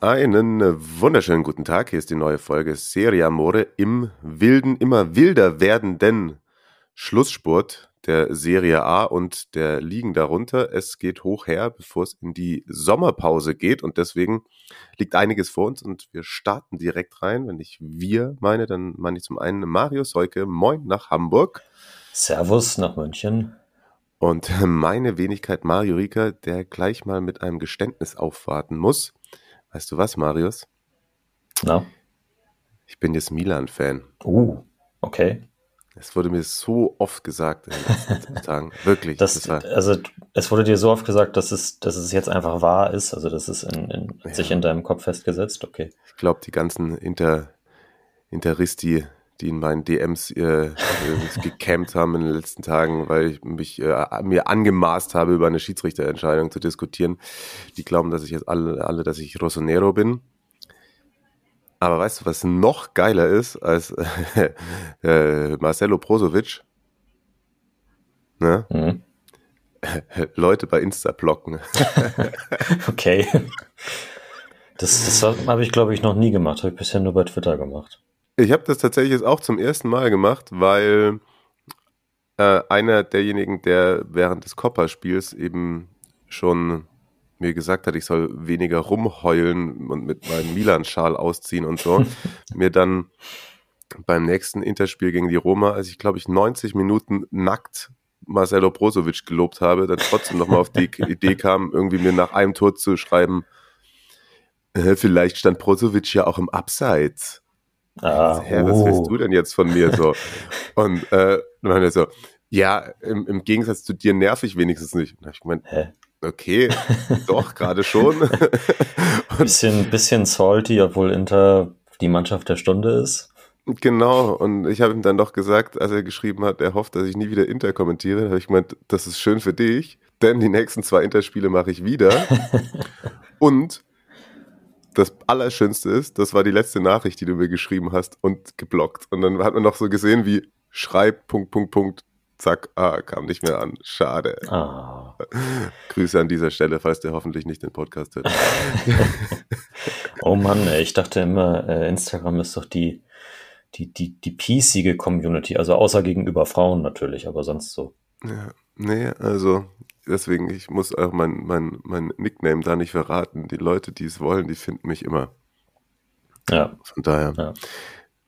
Einen wunderschönen guten Tag. Hier ist die neue Folge Serie Amore im wilden, immer wilder werdenden Schlussspurt der Serie A und der Ligen darunter. Es geht hoch her, bevor es in die Sommerpause geht und deswegen liegt einiges vor uns und wir starten direkt rein. Wenn ich wir meine, dann meine ich zum einen Mario Seuke, moin nach Hamburg. Servus nach München. Und meine Wenigkeit Mario Rika, der gleich mal mit einem Geständnis aufwarten muss. Weißt du was, Marius? Na? Ich bin jetzt Milan-Fan. Uh, okay. Es wurde mir so oft gesagt in den letzten Tagen. Wirklich. Das, das also, es wurde dir so oft gesagt, dass es, dass es jetzt einfach wahr ist. Also, das ist in, in, Ja. sich in deinem Kopf festgesetzt. Okay. ich glaube, die ganzen Inter, Interisti, die in meinen DMs äh, äh, gecampt haben in den letzten Tagen, weil ich mich äh, mir angemaßt habe, über eine Schiedsrichterentscheidung zu diskutieren, die glauben, dass ich jetzt alle, alle dass ich Rossonero bin. Aber weißt du, was noch geiler ist als äh, Marcelo Brozovic? Ne? Mhm. Leute bei Insta blocken. Okay. Das, das habe ich, glaube ich, noch nie gemacht. Habe ich bisher nur bei Twitter gemacht. Ich habe das tatsächlich jetzt auch zum ersten Mal gemacht, weil äh, einer derjenigen, der während des Copper-Spiels eben schon mir gesagt hat, ich soll weniger rumheulen und mit meinem Milan-Schal ausziehen und so, mir dann beim nächsten Interspiel gegen die Roma, als ich glaube ich 90 Minuten nackt Marcelo Brozovic gelobt habe, dann trotzdem nochmal auf die Idee kam, irgendwie mir nach einem Tor zu schreiben, äh, vielleicht stand Brozovic ja auch im Abseits. Ah, was oh. willst du denn jetzt von mir so? Und äh, dann meinte er so, ja, im, im Gegensatz zu dir nerv ich wenigstens nicht. Und ich gemeint, Hä? okay, doch, gerade schon. Bisschen, bisschen salty, obwohl Inter die Mannschaft der Stunde ist. genau, und ich habe ihm dann doch gesagt, als er geschrieben hat, er hofft, dass ich nie wieder Inter kommentiere, habe ich gemeint, das ist schön für dich, denn die nächsten zwei Interspiele mache ich wieder. und das Allerschönste ist, das war die letzte Nachricht, die du mir geschrieben hast und geblockt. Und dann hat man noch so gesehen, wie schreib, Punkt, Punkt, Punkt, zack, ah, kam nicht mehr an. Schade. Ah. Grüße an dieser Stelle, falls der hoffentlich nicht den Podcast hört. Oh Mann, ey, ich dachte immer, äh, Instagram ist doch die, die, die, die piecige Community, also außer gegenüber Frauen natürlich, aber sonst so. ja, nee, also deswegen, ich muss auch mein, mein, mein Nickname da nicht verraten. Die Leute, die es wollen, die finden mich immer. Ja, Von daher, Ja.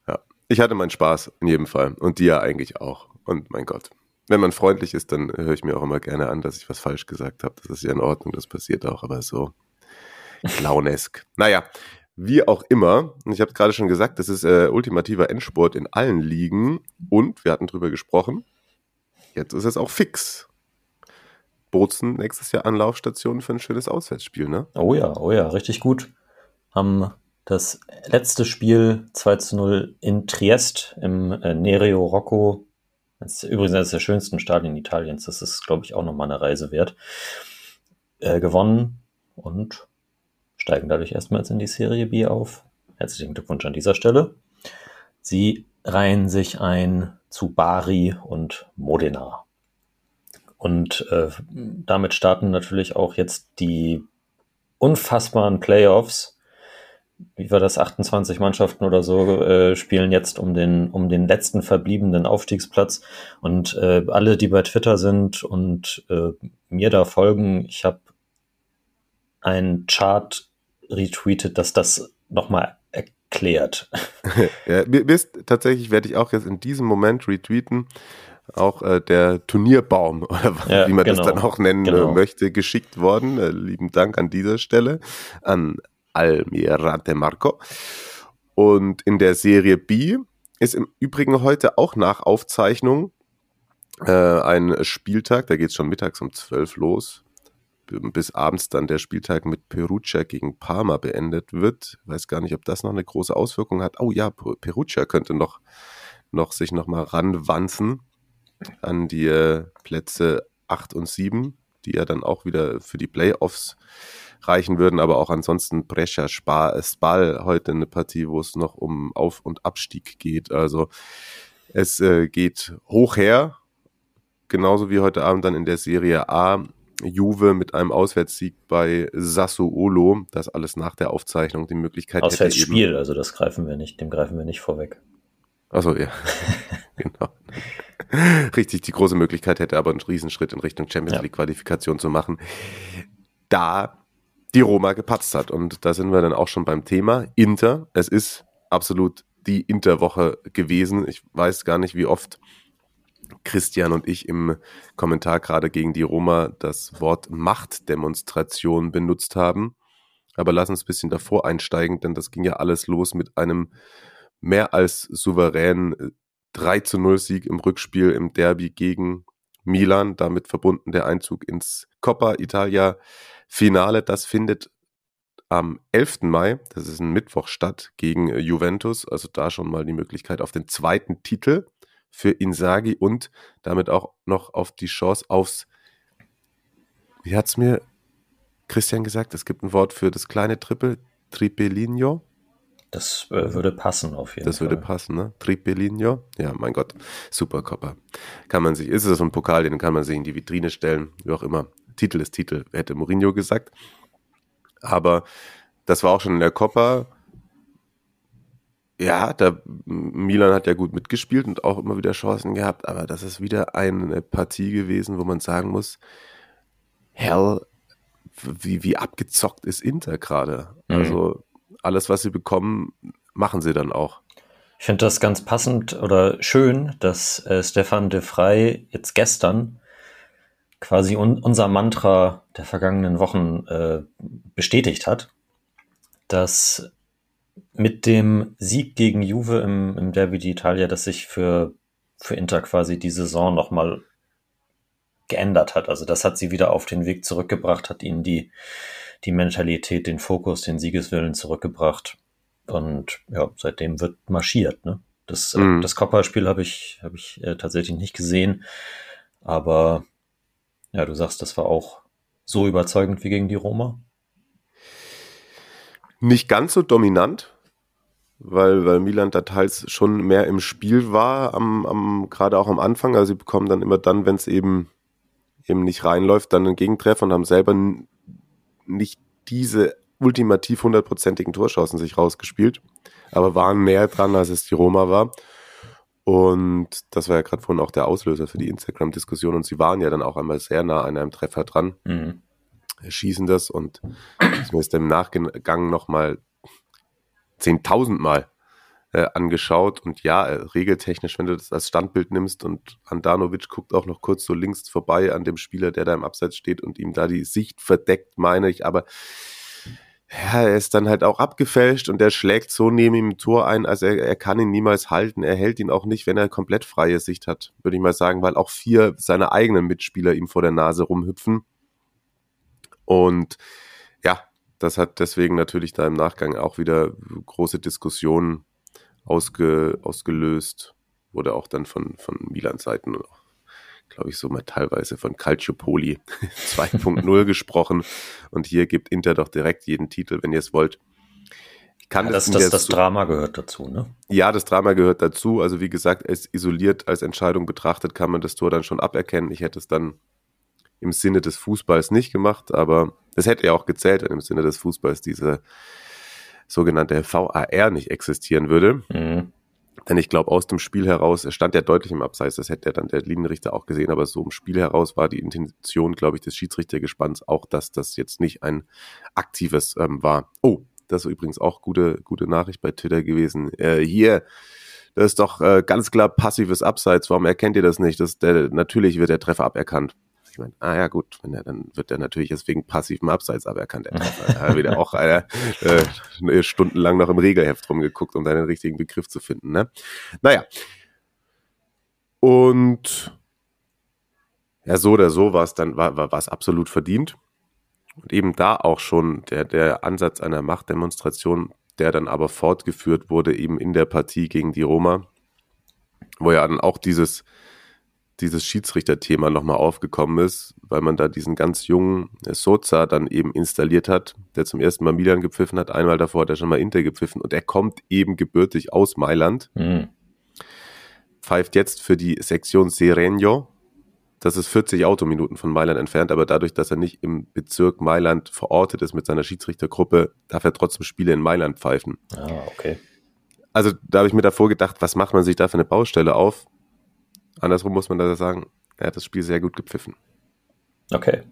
ja. Ich hatte meinen Spaß in jedem Fall und die ja eigentlich auch. Und mein Gott, wenn man freundlich ist, dann höre ich mir auch immer gerne an, dass ich was falsch gesagt habe. Das ist ja in Ordnung, das passiert auch, aber so clownesk. naja, wie auch immer, ich habe gerade schon gesagt, das ist äh, ultimativer Endsport in allen Ligen und wir hatten drüber gesprochen, jetzt ist es auch fix. Bozen nächstes Jahr Anlaufstation für ein schönes Auswärtsspiel, ne? oh ja, oh ja, richtig gut. Haben das letzte Spiel 2 zu 0 in Triest im äh, Nereo Rocco. Das ist übrigens eines der schönsten Stadien Italiens. Das ist, glaube ich, auch nochmal eine Reise wert. Äh, gewonnen und steigen dadurch erstmals in die Serie B auf. Herzlichen Glückwunsch an dieser Stelle. Sie reihen sich ein zu Bari und Modena. Und äh, damit starten natürlich auch jetzt die unfassbaren Playoffs. Wie war das? 28 Mannschaften oder so äh, spielen jetzt um den, um den letzten verbliebenen Aufstiegsplatz. Und äh, alle, die bei Twitter sind und äh, mir da folgen, ich habe einen Chart retweetet, dass das nochmal erklärt. Ja, mir mir ist tatsächlich, werde ich auch jetzt in diesem Moment retweeten, auch äh, der Turnierbaum, oder Ja, wie man das genau, dann auch nennen äh, genau. möchte, geschickt worden. Äh, lieben Dank an dieser Stelle an Almirante Marco. Und in der Serie B ist im Übrigen heute auch nach Aufzeichnung äh, ein Spieltag, da geht es schon mittags um 12 los, bis abends dann der Spieltag mit Perugia gegen Parma beendet wird. Weiß gar nicht, ob das noch eine große Auswirkung hat. Oh ja, Perugia könnte noch, noch sich noch mal ranwanzen an die äh, Plätze 8 und 7, die ja dann auch wieder für die Playoffs reichen würden, aber auch ansonsten Brescia Spal heute eine Partie, wo es noch um Auf- und Abstieg geht. Also es äh, geht hoch her, genauso wie heute Abend dann in der Serie A. Juve mit einem Auswärtssieg bei Sassuolo, das alles nach der Aufzeichnung die Möglichkeit Auswärtsspiel, also das greifen wir nicht, dem greifen wir nicht vorweg. Achso, ja. genau. Richtig, die große Möglichkeit hätte aber einen Riesenschritt in Richtung Champions League Qualifikation zu machen. Da die Roma gepatzt hat. Und da sind wir dann auch schon beim Thema Inter. Es ist absolut die Interwoche gewesen. Ich weiß gar nicht, wie oft Christian und ich im Kommentar gerade gegen die Roma das Wort Machtdemonstration benutzt haben. Aber lass uns ein bisschen davor einsteigen, denn das ging ja alles los mit einem mehr als souveränen 3 zu 0 Sieg im Rückspiel im Derby gegen Milan, damit verbunden der Einzug ins Coppa Italia Finale. Das findet am 11. Mai, das ist ein Mittwoch statt, gegen Juventus. Also da schon mal die Möglichkeit auf den zweiten Titel für Insagi und damit auch noch auf die Chance aufs, wie hat es mir Christian gesagt, es gibt ein Wort für das kleine Triple, Tripelinho. Das äh, würde passen auf jeden das Fall. Das würde passen, ne? Tripelinho. Ja, mein Gott. Super Copper. Kann man sich, ist es so ein Pokal, den kann man sich in die Vitrine stellen, wie auch immer. Titel ist Titel, hätte Mourinho gesagt. Aber das war auch schon in der Coppa. Ja, da Milan hat ja gut mitgespielt und auch immer wieder Chancen gehabt, aber das ist wieder eine Partie gewesen, wo man sagen muss, hell, wie, wie abgezockt ist Inter gerade. Mhm. Also alles, was sie bekommen, machen sie dann auch. Ich finde das ganz passend oder schön, dass äh, Stefan de Frey jetzt gestern quasi un unser Mantra der vergangenen Wochen äh, bestätigt hat, dass mit dem Sieg gegen Juve im, im Derby d'Italia, dass sich für, für Inter quasi die Saison nochmal geändert hat. Also das hat sie wieder auf den Weg zurückgebracht, hat ihnen die, die Mentalität, den Fokus, den Siegeswillen zurückgebracht. Und ja, seitdem wird marschiert. Ne? Das, mhm. äh, das Coppa-Spiel habe ich, hab ich äh, tatsächlich nicht gesehen. Aber ja, du sagst, das war auch so überzeugend wie gegen die Roma? Nicht ganz so dominant, weil, weil Milan da teils schon mehr im Spiel war, am, am, gerade auch am Anfang. Also sie bekommen dann immer dann, wenn es eben, eben nicht reinläuft, dann einen Gegentreffer und haben selber nicht diese ultimativ hundertprozentigen Torchancen sich rausgespielt, aber waren näher dran, als es die Roma war. Und das war ja gerade vorhin auch der Auslöser für die Instagram-Diskussion. Und sie waren ja dann auch einmal sehr nah an einem Treffer dran, mhm. schießen das. Und ich mir ist im Nachgang nochmal 10.000 Mal äh, angeschaut. Und ja, äh, regeltechnisch, wenn du das als Standbild nimmst und Andanovic guckt auch noch kurz so links vorbei an dem Spieler, der da im Abseits steht und ihm da die Sicht verdeckt, meine ich. Aber ja, er ist dann halt auch abgefälscht und er schlägt so neben ihm im Tor ein, also er, er kann ihn niemals halten. Er hält ihn auch nicht, wenn er komplett freie Sicht hat, würde ich mal sagen, weil auch vier seiner eigenen Mitspieler ihm vor der Nase rumhüpfen. Und ja, das hat deswegen natürlich da im Nachgang auch wieder große Diskussionen ausge, ausgelöst. Wurde auch dann von, von Milan-Seiten glaube ich, so mal teilweise von Calciopoli 2.0 gesprochen. Und hier gibt Inter doch direkt jeden Titel, wenn ihr es wollt. Kann ja, das, das, das Drama gehört dazu, ne? Ja, das Drama gehört dazu. Also wie gesagt, es isoliert als Entscheidung betrachtet, kann man das Tor dann schon aberkennen. Ich hätte es dann im Sinne des Fußballs nicht gemacht, aber es hätte ja auch gezählt, wenn im Sinne des Fußballs diese sogenannte VAR nicht existieren würde. Mhm. Denn ich glaube, aus dem Spiel heraus, er stand ja deutlich im Abseits, das hätte ja dann der Linienrichter auch gesehen, aber so im Spiel heraus war die Intention, glaube ich, des Schiedsrichtergespanns auch, dass das jetzt nicht ein aktives ähm, war. Oh, das ist übrigens auch gute, gute Nachricht bei Twitter gewesen. Äh, hier, das ist doch äh, ganz klar passives Abseits. Warum erkennt ihr das nicht? Das, der, natürlich wird der Treffer aberkannt. Meine, ah ja gut, wenn er, dann wird er natürlich deswegen passivem Abseits aberkannt. Er hat wieder auch einer äh, stundenlang noch im Regelheft rumgeguckt, um deinen richtigen Begriff zu finden. Ne? Naja. Und ja, so oder so war es dann, war, war, war es absolut verdient. Und eben da auch schon der, der Ansatz einer Machtdemonstration, der dann aber fortgeführt wurde, eben in der Partie gegen die Roma, wo ja dann auch dieses, dieses Schiedsrichterthema nochmal aufgekommen ist, weil man da diesen ganz jungen Soza dann eben installiert hat, der zum ersten Mal Milan gepfiffen hat, einmal davor hat er schon mal Inter gepfiffen und er kommt eben gebürtig aus Mailand, mhm. pfeift jetzt für die Sektion Serenio, das ist 40 Autominuten von Mailand entfernt, aber dadurch, dass er nicht im Bezirk Mailand verortet ist mit seiner Schiedsrichtergruppe, darf er trotzdem Spiele in Mailand pfeifen. Ah, okay. Also da habe ich mir davor gedacht, was macht man sich da für eine Baustelle auf? Andersrum muss man da sagen, er hat das Spiel sehr gut gepfiffen. Okay.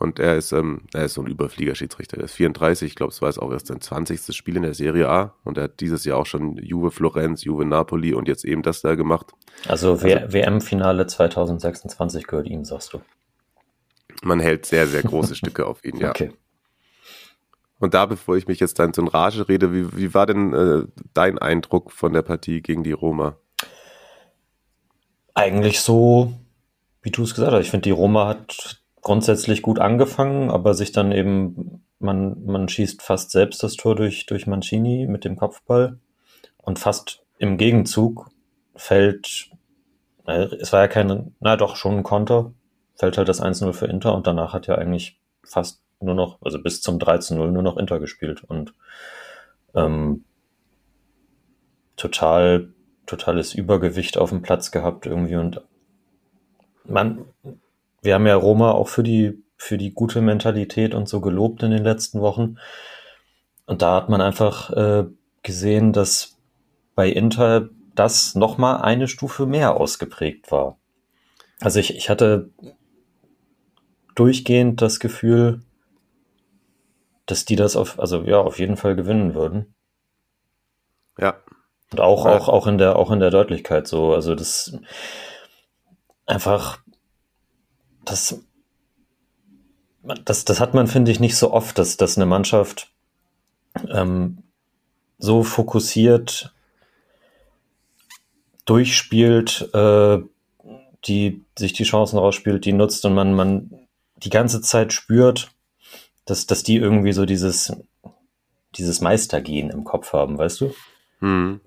Und er ist, ähm, er ist so ein Überfliegerschiedsrichter. Er ist 34, ich glaube, es war jetzt auch erst sein 20. Spiel in der Serie A. Und er hat dieses Jahr auch schon Juve Florenz, Juve Napoli und jetzt eben das da gemacht. Also, also WM-Finale 2026 gehört ihm, sagst du. Man hält sehr, sehr große Stücke auf ihn, ja. Okay. Und da, bevor ich mich jetzt dann so in Rage rede, wie, wie war denn äh, dein Eindruck von der Partie gegen die Roma? Eigentlich so, wie du es gesagt hast. Ich finde, die Roma hat grundsätzlich gut angefangen, aber sich dann eben, man, man schießt fast selbst das Tor durch, durch Mancini mit dem Kopfball. Und fast im Gegenzug fällt, es war ja kein, na doch, schon ein Konter, fällt halt das 1-0 für Inter und danach hat ja eigentlich fast nur noch, also bis zum 13-0 nur noch Inter gespielt. Und ähm, total, totales Übergewicht auf dem Platz gehabt irgendwie und man, wir haben ja Roma auch für die, für die gute Mentalität und so gelobt in den letzten Wochen. Und da hat man einfach äh, gesehen, dass bei Inter das nochmal eine Stufe mehr ausgeprägt war. Also ich, ich hatte durchgehend das Gefühl, dass die das auf, also ja, auf jeden Fall gewinnen würden. Ja. Und auch, ja. auch, auch in der, auch in der Deutlichkeit so. Also das einfach das, das, das hat man, finde ich, nicht so oft, dass, dass eine Mannschaft ähm, so fokussiert durchspielt, äh, die sich die Chancen rausspielt, die nutzt und man, man die ganze Zeit spürt, dass, dass die irgendwie so dieses, dieses Meistergehen im Kopf haben, weißt du? Hm.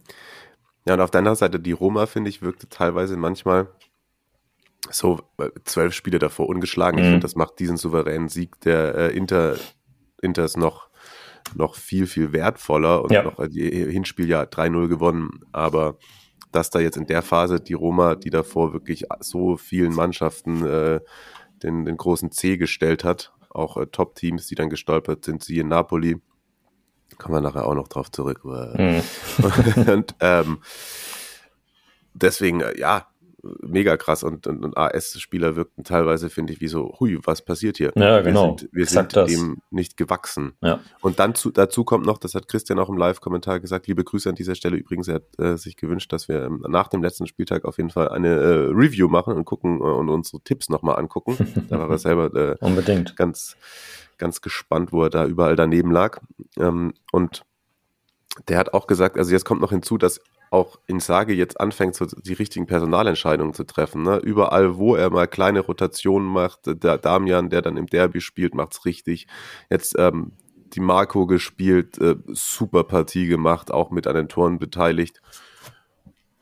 Ja, und auf der anderen Seite, die Roma, finde ich, wirkte teilweise manchmal so äh, zwölf Spiele davor ungeschlagen. Mhm. Ich finde, das macht diesen souveränen Sieg der äh, Inter, Inters noch, noch viel, viel wertvoller und ja. noch die Hinspiel ja 3-0 gewonnen. Aber dass da jetzt in der Phase die Roma, die davor wirklich so vielen Mannschaften äh, den, den großen C gestellt hat, auch äh, Top-Teams, die dann gestolpert sind, sie in Napoli, kommen wir nachher auch noch drauf zurück. Mhm. und ähm, deswegen, äh, ja, mega krass und, und, und AS-Spieler wirkten teilweise, finde ich, wie so, hui, was passiert hier? Ja, genau. Wir sind, wir sind dem nicht gewachsen. Ja. Und dann zu, dazu kommt noch, das hat Christian auch im Live-Kommentar gesagt, liebe Grüße an dieser Stelle übrigens, er hat äh, sich gewünscht, dass wir ähm, nach dem letzten Spieltag auf jeden Fall eine äh, Review machen und gucken äh, und unsere Tipps nochmal angucken. da war er selber äh, Unbedingt. ganz, ganz gespannt, wo er da überall daneben lag. Ähm, und der hat auch gesagt, also jetzt kommt noch hinzu, dass auch in Sage jetzt anfängt, so die richtigen Personalentscheidungen zu treffen. Ne? Überall, wo er mal kleine Rotationen macht, der Damian, der dann im Derby spielt, macht's richtig. Jetzt ähm, die Marco gespielt, äh, super Partie gemacht, auch mit an den Toren beteiligt.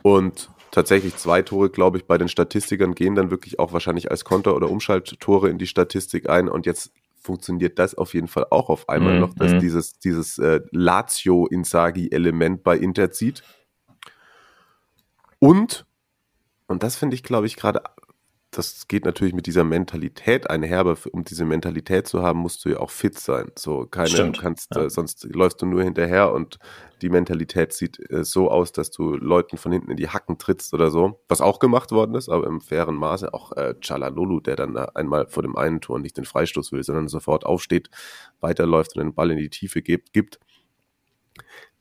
Und tatsächlich zwei Tore, glaube ich, bei den Statistikern gehen dann wirklich auch wahrscheinlich als Konter- oder Umschalttore in die Statistik ein. Und jetzt funktioniert das auf jeden Fall auch auf einmal mm, noch, dass mm. dieses, dieses äh, Lazio-Insagi-Element bei Inter zieht. Und, und das finde ich, glaube ich, gerade, das geht natürlich mit dieser Mentalität einher, aber um diese Mentalität zu haben, musst du ja auch fit sein. So, keine, Stimmt, du kannst, ja. äh, sonst läufst du nur hinterher und die Mentalität sieht äh, so aus, dass du Leuten von hinten in die Hacken trittst oder so. Was auch gemacht worden ist, aber im fairen Maße. Auch äh, Chalanolu, der dann einmal vor dem einen Tor nicht den Freistoß will, sondern sofort aufsteht, weiterläuft und den Ball in die Tiefe gibt. gibt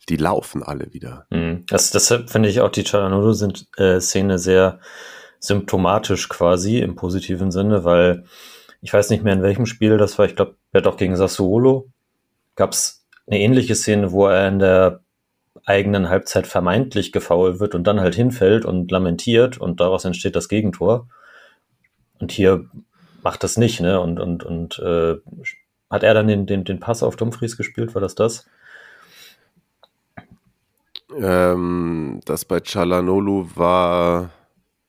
die laufen alle wieder. Mhm. Das, deshalb finde ich auch die Chalanolo-Szene äh, sehr symptomatisch quasi im positiven Sinne, weil ich weiß nicht mehr in welchem Spiel das war, ich glaube, hat auch gegen Sassuolo, gab es eine ähnliche Szene, wo er in der eigenen Halbzeit vermeintlich gefault wird und dann halt hinfällt und lamentiert und daraus entsteht das Gegentor. Und hier macht das nicht, ne? Und, und, und äh, hat er dann den, den, den Pass auf Dumfries gespielt? War das das? Ähm, das bei Chalanolu war,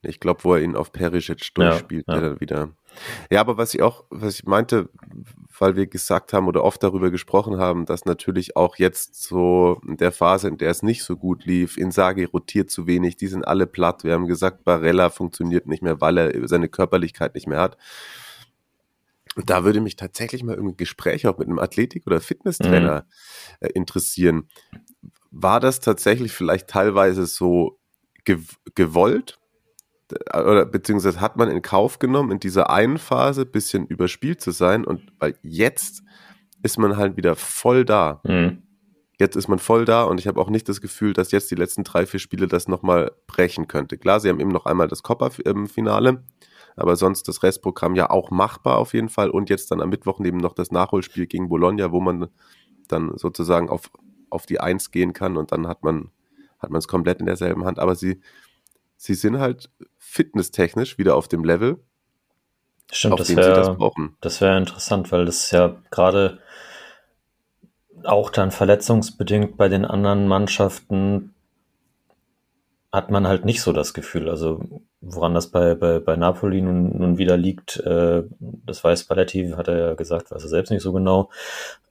ich glaube, wo er ihn auf Perisic durchspielt, ja, ja. dann wieder. Ja, aber was ich auch, was ich meinte, weil wir gesagt haben oder oft darüber gesprochen haben, dass natürlich auch jetzt so in der Phase, in der es nicht so gut lief, Insagi rotiert zu wenig, die sind alle platt. Wir haben gesagt, Barella funktioniert nicht mehr, weil er seine Körperlichkeit nicht mehr hat. Und da würde mich tatsächlich mal ein Gespräch auch mit einem Athletik- oder Fitnesstrainer mhm. äh, interessieren. War das tatsächlich vielleicht teilweise so gewollt? Oder beziehungsweise hat man in Kauf genommen, in dieser einen Phase ein bisschen überspielt zu sein und weil jetzt ist man halt wieder voll da. Mhm. Jetzt ist man voll da und ich habe auch nicht das Gefühl, dass jetzt die letzten drei, vier Spiele das nochmal brechen könnte. Klar, sie haben eben noch einmal das Copper-Finale, aber sonst das Restprogramm ja auch machbar auf jeden Fall und jetzt dann am Mittwoch neben noch das Nachholspiel gegen Bologna, wo man dann sozusagen auf, auf die Eins gehen kann und dann hat man hat man es komplett in derselben Hand, aber sie sie sind halt fitnesstechnisch wieder auf dem Level, Stimmt, das wäre das wäre interessant, weil das ja gerade auch dann verletzungsbedingt bei den anderen Mannschaften hat man halt nicht so das Gefühl. Also woran das bei, bei, bei Napoli nun, nun wieder liegt, äh, das weiß Paletti, hat er ja gesagt, weiß er selbst nicht so genau.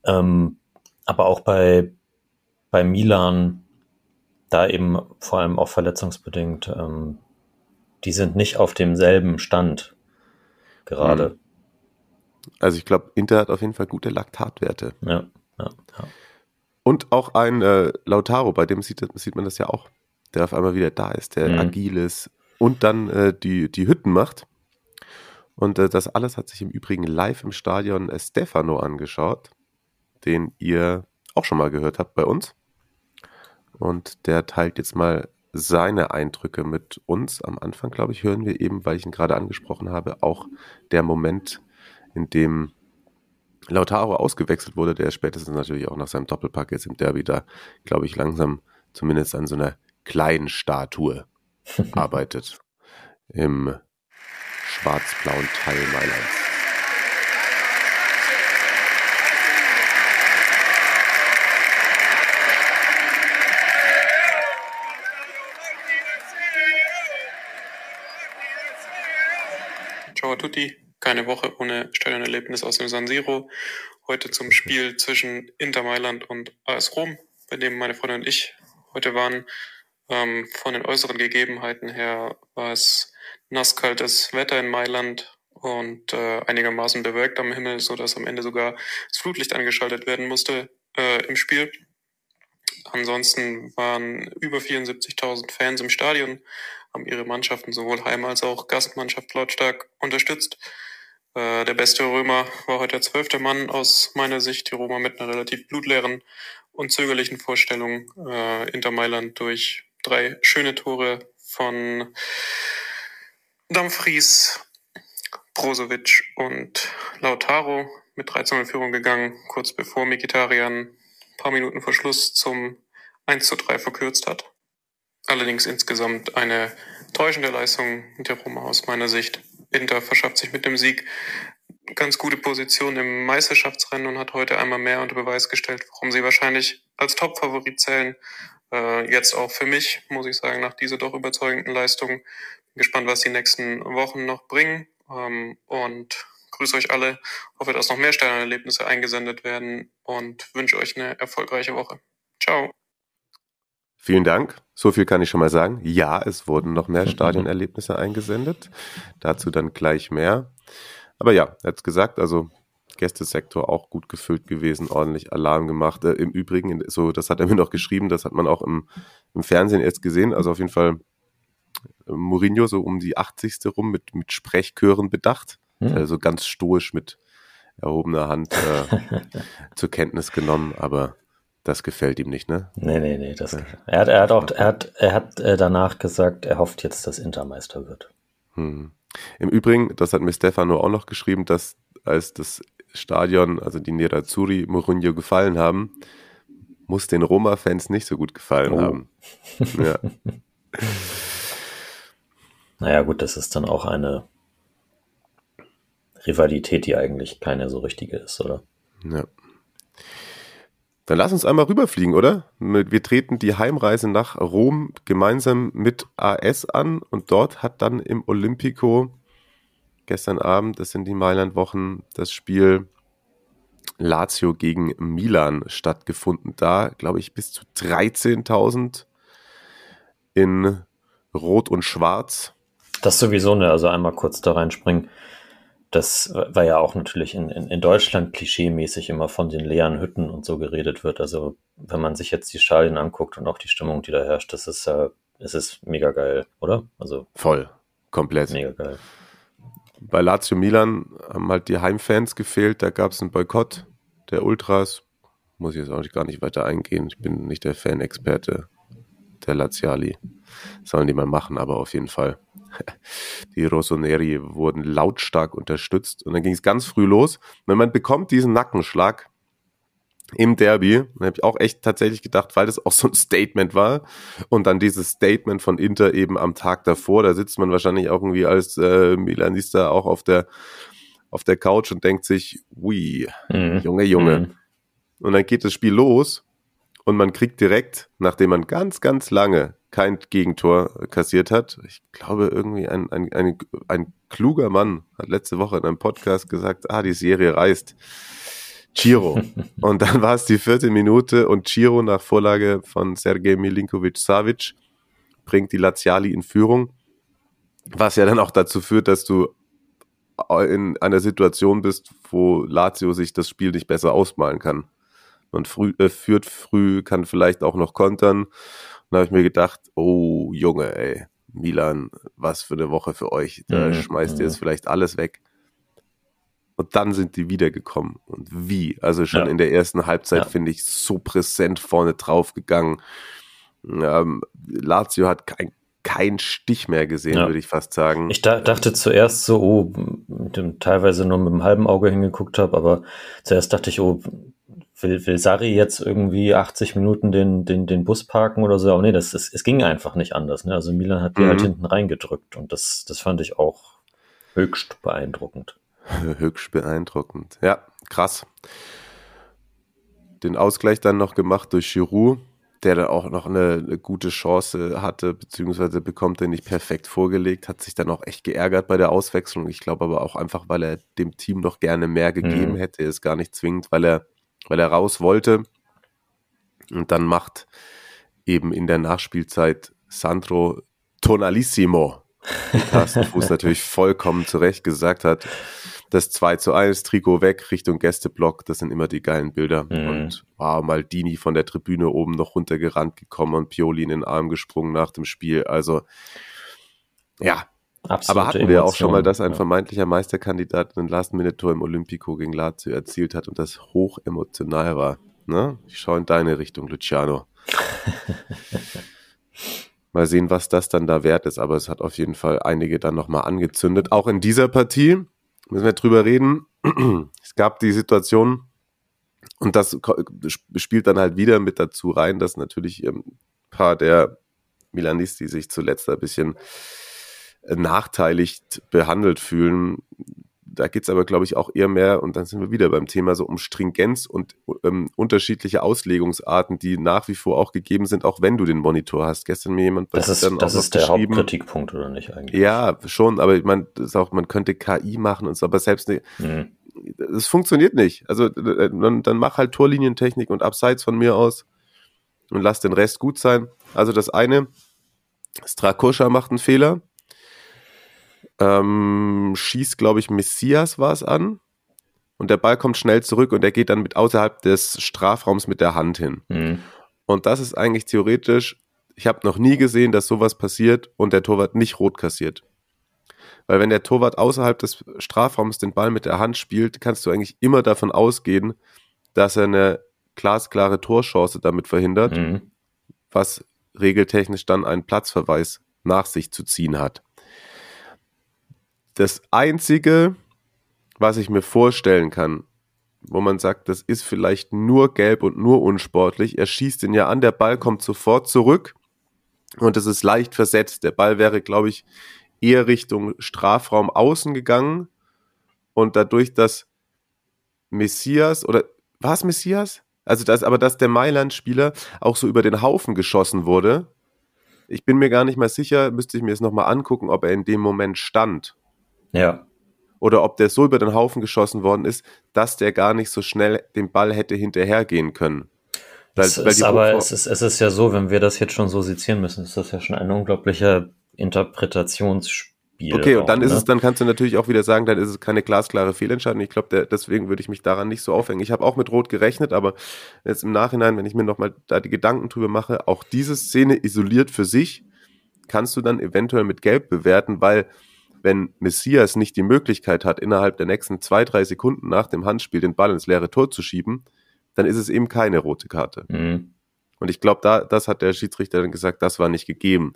Ähm, aber auch bei, bei Milan, da eben vor allem auch verletzungsbedingt, ähm, die sind nicht auf demselben Stand gerade. Mhm. Also ich glaube, Inter hat auf jeden Fall gute Laktatwerte. Ja, ja, ja. Und auch ein äh, Lautaro, bei dem sieht, sieht man das ja auch der auf einmal wieder da ist, der mhm. agil ist und dann äh, die, die Hütten macht. Und äh, das alles hat sich im Übrigen live im Stadion äh, Stefano angeschaut, den ihr auch schon mal gehört habt bei uns. Und der teilt jetzt mal seine Eindrücke mit uns. Am Anfang, glaube ich, hören wir eben, weil ich ihn gerade angesprochen habe, auch der Moment, in dem Lautaro ausgewechselt wurde, der spätestens natürlich auch nach seinem Doppelpack jetzt im Derby da, glaube ich, langsam zumindest an so einer kleinen Statue arbeitet im schwarz-blauen Teil Mailands. Tutti. Keine Woche ohne Stadionerlebnis aus dem San Siro. Heute zum Spiel zwischen Inter Mailand und AS Rom, bei dem meine Freundin und ich heute waren. Ähm, von den äußeren Gegebenheiten her war es nasskaltes Wetter in Mailand und äh, einigermaßen bewölkt am Himmel, so am Ende sogar das Flutlicht angeschaltet werden musste äh, im Spiel. Ansonsten waren über 74.000 Fans im Stadion, haben ihre Mannschaften sowohl Heim- als auch Gastmannschaft lautstark unterstützt. Äh, der beste Römer war heute der zwölfte Mann aus meiner Sicht, die Roma mit einer relativ blutleeren und zögerlichen Vorstellung äh, Inter Mailand durch drei schöne Tore von Dumfries, Brozovic und Lautaro mit 13 in Führung gegangen, kurz bevor Mikitarian paar Minuten vor Schluss zum 1 zu 3 verkürzt hat. Allerdings insgesamt eine täuschende Leistung der Roma aus meiner Sicht. Inter verschafft sich mit dem Sieg ganz gute Position im Meisterschaftsrennen und hat heute einmal mehr unter Beweis gestellt, warum sie wahrscheinlich als Top-Favorit zählen. Äh, jetzt auch für mich, muss ich sagen, nach dieser doch überzeugenden Leistung. Bin gespannt, was die nächsten Wochen noch bringen. Ähm, und grüße euch alle. Hoffe, dass noch mehr Sternerlebnisse eingesendet werden und wünsche euch eine erfolgreiche Woche. Ciao. Vielen Dank. So viel kann ich schon mal sagen. Ja, es wurden noch mehr Stadionerlebnisse eingesendet. Dazu dann gleich mehr. Aber ja, hat gesagt, also Gästesektor auch gut gefüllt gewesen, ordentlich Alarm gemacht. Äh, Im Übrigen, so, das hat er mir noch geschrieben, das hat man auch im, im Fernsehen jetzt gesehen. Also auf jeden Fall äh, Mourinho so um die 80. rum mit, mit Sprechchören bedacht. Hm. Also ganz stoisch mit erhobener Hand äh, zur Kenntnis genommen, aber das gefällt ihm nicht, ne? Nee, nee, nee. Das, ja. er, hat, er hat auch, er hat, er hat äh, danach gesagt, er hofft jetzt, dass Intermeister wird. Hm. Im Übrigen, das hat mir Stefano auch noch geschrieben, dass als das Stadion, also die Nerazzurri Mourinho gefallen haben, muss den Roma-Fans nicht so gut gefallen oh. haben. Ja. naja, gut, das ist dann auch eine Rivalität, die eigentlich keine so richtige ist, oder? Ja. Dann lass uns einmal rüberfliegen, oder? Wir treten die Heimreise nach Rom gemeinsam mit AS an und dort hat dann im Olympico gestern Abend, das sind die Mailand-Wochen, das Spiel Lazio gegen Milan stattgefunden. Da, glaube ich, bis zu 13.000 in Rot und Schwarz. Das sowieso, ne? Also einmal kurz da reinspringen. Das war ja auch natürlich in, in, in Deutschland klischeemäßig immer von den leeren Hütten und so geredet wird. Also wenn man sich jetzt die Stadien anguckt und auch die Stimmung, die da herrscht, das ist ja, es ist mega geil, oder? Also voll, komplett. Mega geil. Bei Lazio Milan haben halt die Heimfans gefehlt, da gab es einen Boykott der Ultras. Muss ich jetzt auch gar nicht weiter eingehen. Ich bin nicht der Fan-Experte der Laziali. Sollen die mal machen, aber auf jeden Fall. Die Rossoneri wurden lautstark unterstützt und dann ging es ganz früh los. Wenn man bekommt diesen Nackenschlag im Derby, dann habe ich auch echt tatsächlich gedacht, weil das auch so ein Statement war und dann dieses Statement von Inter eben am Tag davor, da sitzt man wahrscheinlich auch irgendwie als äh, Milanista auch auf der auf der Couch und denkt sich, ui, mhm. Junge, Junge. Mhm. Und dann geht das Spiel los und man kriegt direkt, nachdem man ganz, ganz lange kein Gegentor kassiert hat, ich glaube irgendwie ein, ein, ein, ein kluger Mann hat letzte Woche in einem Podcast gesagt, ah, die Serie reißt. Chiro. und dann war es die vierte Minute und Chiro nach Vorlage von Sergej Milinkovic-Savic bringt die Laziali in Führung, was ja dann auch dazu führt, dass du in einer Situation bist, wo Lazio sich das Spiel nicht besser ausmalen kann. Man früh, äh, führt früh, kann vielleicht auch noch kontern. Und da habe ich mir gedacht, oh Junge, ey, Milan, was für eine Woche für euch. Da mhm. schmeißt ihr jetzt mhm. vielleicht alles weg. Und dann sind die wiedergekommen. Und wie? Also schon ja. in der ersten Halbzeit, ja. finde ich, so präsent vorne drauf gegangen. Ähm, Lazio hat kein keinen Stich mehr gesehen, ja. würde ich fast sagen. Ich da, dachte zuerst so, oh, mit dem teilweise nur mit dem halben Auge hingeguckt habe, aber zuerst dachte ich, oh, will, will Sari jetzt irgendwie 80 Minuten den, den, den Bus parken oder so? Aber nee, das, ist, es ging einfach nicht anders. Ne? Also Milan hat die halt mhm. halt hinten reingedrückt und das, das fand ich auch höchst beeindruckend. Höchst beeindruckend. Ja, krass. Den Ausgleich dann noch gemacht durch Giroud der dann auch noch eine, eine, gute Chance hatte, beziehungsweise bekommt er nicht perfekt vorgelegt, hat sich dann auch echt geärgert bei der Auswechslung. Ich glaube aber auch einfach, weil er dem Team noch gerne mehr gegeben mhm. hätte, ist gar nicht zwingend, weil er, weil er raus wollte. Und dann macht eben in der Nachspielzeit Sandro Tonalissimo, wie Carsten Fuß natürlich vollkommen zurecht gesagt hat, das 2 zu 1, Trikot weg, Richtung Gästeblock, das sind immer die geilen Bilder. Mhm. Und wow, Maldini von der Tribüne oben noch runtergerannt gekommen und Pioli in den Arm gesprungen nach dem Spiel. Also, ja. Absolute Aber hatten wir Emotion, auch schon mal, dass ein ja. vermeintlicher Meisterkandidat ein Last-Minute-Tor im Olympico gegen Lazio erzielt hat und das hoch emotional war. Ne? Ich schaue in deine Richtung, Luciano. Mal sehen, was das dann da wert ist, aber es hat auf jeden Fall einige dann nochmal angezündet. Auch in dieser Partie, müssen wir drüber reden. Es gab die Situation, und das spielt dann halt wieder mit dazu rein, dass natürlich ein paar der Milanisti sich zuletzt ein bisschen nachteilig behandelt fühlen, da geht es aber, glaube ich, auch eher mehr, und dann sind wir wieder beim Thema so um Stringenz und ähm, unterschiedliche Auslegungsarten, die nach wie vor auch gegeben sind, auch wenn du den Monitor hast. Gestern mir jemand das ist, das ist der Hauptkritikpunkt, oder nicht eigentlich? Ja, schon, aber ich meine, auch, man könnte KI machen und so, aber selbst ne, mhm. es funktioniert nicht. Also dann, dann mach halt Torlinientechnik und abseits von mir aus und lass den Rest gut sein. Also das eine, Strakoscha macht einen Fehler ähm, schießt, glaube ich, Messias war es an. Und der Ball kommt schnell zurück und er geht dann mit außerhalb des Strafraums mit der Hand hin. Mhm. Und das ist eigentlich theoretisch, ich habe noch nie gesehen, dass sowas passiert und der Torwart nicht rot kassiert. Weil wenn der Torwart außerhalb des Strafraums den Ball mit der Hand spielt, kannst du eigentlich immer davon ausgehen, dass er eine glasklare Torchance damit verhindert, mhm. was regeltechnisch dann einen Platzverweis nach sich zu ziehen hat. Das Einzige, was ich mir vorstellen kann, wo man sagt, das ist vielleicht nur gelb und nur unsportlich, er schießt ihn ja an, der Ball kommt sofort zurück und es ist leicht versetzt. Der Ball wäre, glaube ich, eher Richtung Strafraum außen gegangen und dadurch, dass Messias oder war es Messias? Also das, aber dass der Mailand-Spieler auch so über den Haufen geschossen wurde. Ich bin mir gar nicht mal sicher, müsste ich mir jetzt nochmal angucken, ob er in dem Moment stand. Ja. Oder ob der so über den Haufen geschossen worden ist, dass der gar nicht so schnell den Ball hätte hinterhergehen können. Weil, es weil ist aber es ist, es ist ja so, wenn wir das jetzt schon so sezieren müssen, ist das ja schon ein unglaublicher Interpretationsspiel Spiel. Okay, und dann ist ne? es, dann kannst du natürlich auch wieder sagen, dann ist es keine glasklare Fehlentscheidung. Ich glaube, deswegen würde ich mich daran nicht so aufhängen. Ich habe auch mit Rot gerechnet, aber jetzt im Nachhinein, wenn ich mir nochmal da die Gedanken drüber mache, auch diese Szene isoliert für sich, kannst du dann eventuell mit Gelb bewerten, weil wenn Messias nicht die Möglichkeit hat, innerhalb der nächsten zwei, drei Sekunden nach dem Handspiel den Ball ins leere Tor zu schieben, dann ist es eben keine rote Karte. Mhm. Und ich glaube, da, das hat der Schiedsrichter dann gesagt, das war nicht gegeben.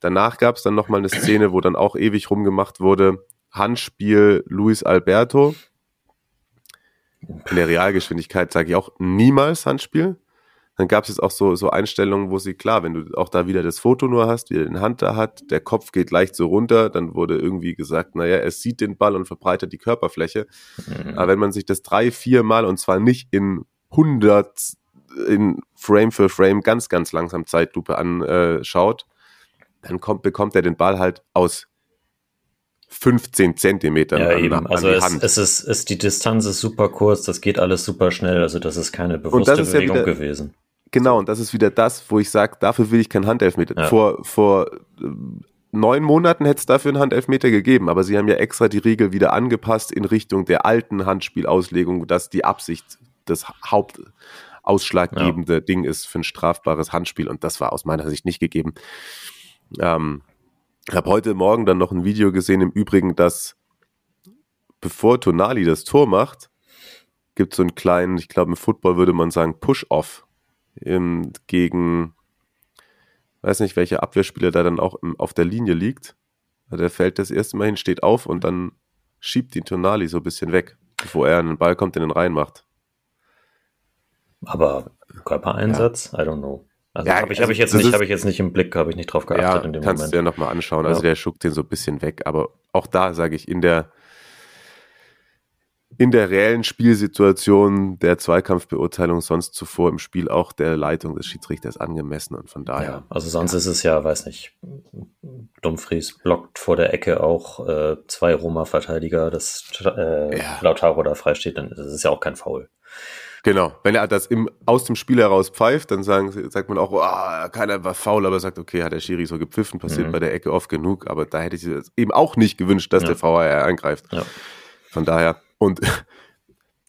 Danach gab es dann nochmal eine Szene, wo dann auch ewig rumgemacht wurde. Handspiel Luis Alberto. In der Realgeschwindigkeit sage ich auch niemals Handspiel. Dann gab es jetzt auch so, so Einstellungen, wo sie, klar, wenn du auch da wieder das Foto nur hast, wie er den Hand da hat, der Kopf geht leicht so runter, dann wurde irgendwie gesagt, naja, er sieht den Ball und verbreitet die Körperfläche. Mhm. Aber wenn man sich das drei, vier Mal und zwar nicht in 100 in Frame für Frame ganz, ganz langsam Zeitlupe anschaut, dann kommt, bekommt er den Ball halt aus 15 Zentimetern ja, an, eben. also die es, Hand. Es ist, es, die Distanz ist super kurz, das geht alles super schnell, also das ist keine bewusste ist Bewegung ja wieder, gewesen. Genau, und das ist wieder das, wo ich sage, dafür will ich keinen Handelfmeter. Ja. Vor, vor äh, neun Monaten hätte es dafür einen Handelfmeter gegeben, aber sie haben ja extra die Regel wieder angepasst in Richtung der alten Handspielauslegung, dass die Absicht das Hauptausschlaggebende ja. Ding ist für ein strafbares Handspiel und das war aus meiner Sicht nicht gegeben. Ähm, habe heute Morgen dann noch ein Video gesehen, im Übrigen, dass bevor Tonali das Tor macht, gibt es so einen kleinen, ich glaube im Football würde man sagen, Push-Off gegen, weiß nicht, welcher Abwehrspieler da dann auch im, auf der Linie liegt. Der fällt das erste Mal hin, steht auf und dann schiebt die Tonali so ein bisschen weg, bevor er einen Ball kommt, in den Reihen macht. Aber Körpereinsatz? Ja. I don't know. Also ja, habe ich, also hab ich, jetzt nicht, hab ich jetzt nicht im Blick, habe ich nicht drauf geachtet ja, in dem kannst Moment. du dir nochmal anschauen. Also ja. der schuckt den so ein bisschen weg. Aber auch da sage ich, in der, in der reellen Spielsituation der Zweikampfbeurteilung sonst zuvor im Spiel auch der Leitung des Schiedsrichters angemessen und von daher. Ja, also sonst ja. ist es ja, weiß nicht, Dumfries blockt vor der Ecke auch äh, zwei Roma-Verteidiger, dass äh, ja. Lautaro da frei steht, dann ist es ja auch kein Foul. Genau, wenn er das im, aus dem Spiel heraus pfeift, dann sagen, sagt man auch, oh, keiner war faul, aber sagt, okay, hat der Schiri so gepfiffen, passiert mhm. bei der Ecke oft genug, aber da hätte ich eben auch nicht gewünscht, dass ja. der VAR eingreift. Ja. Von daher, und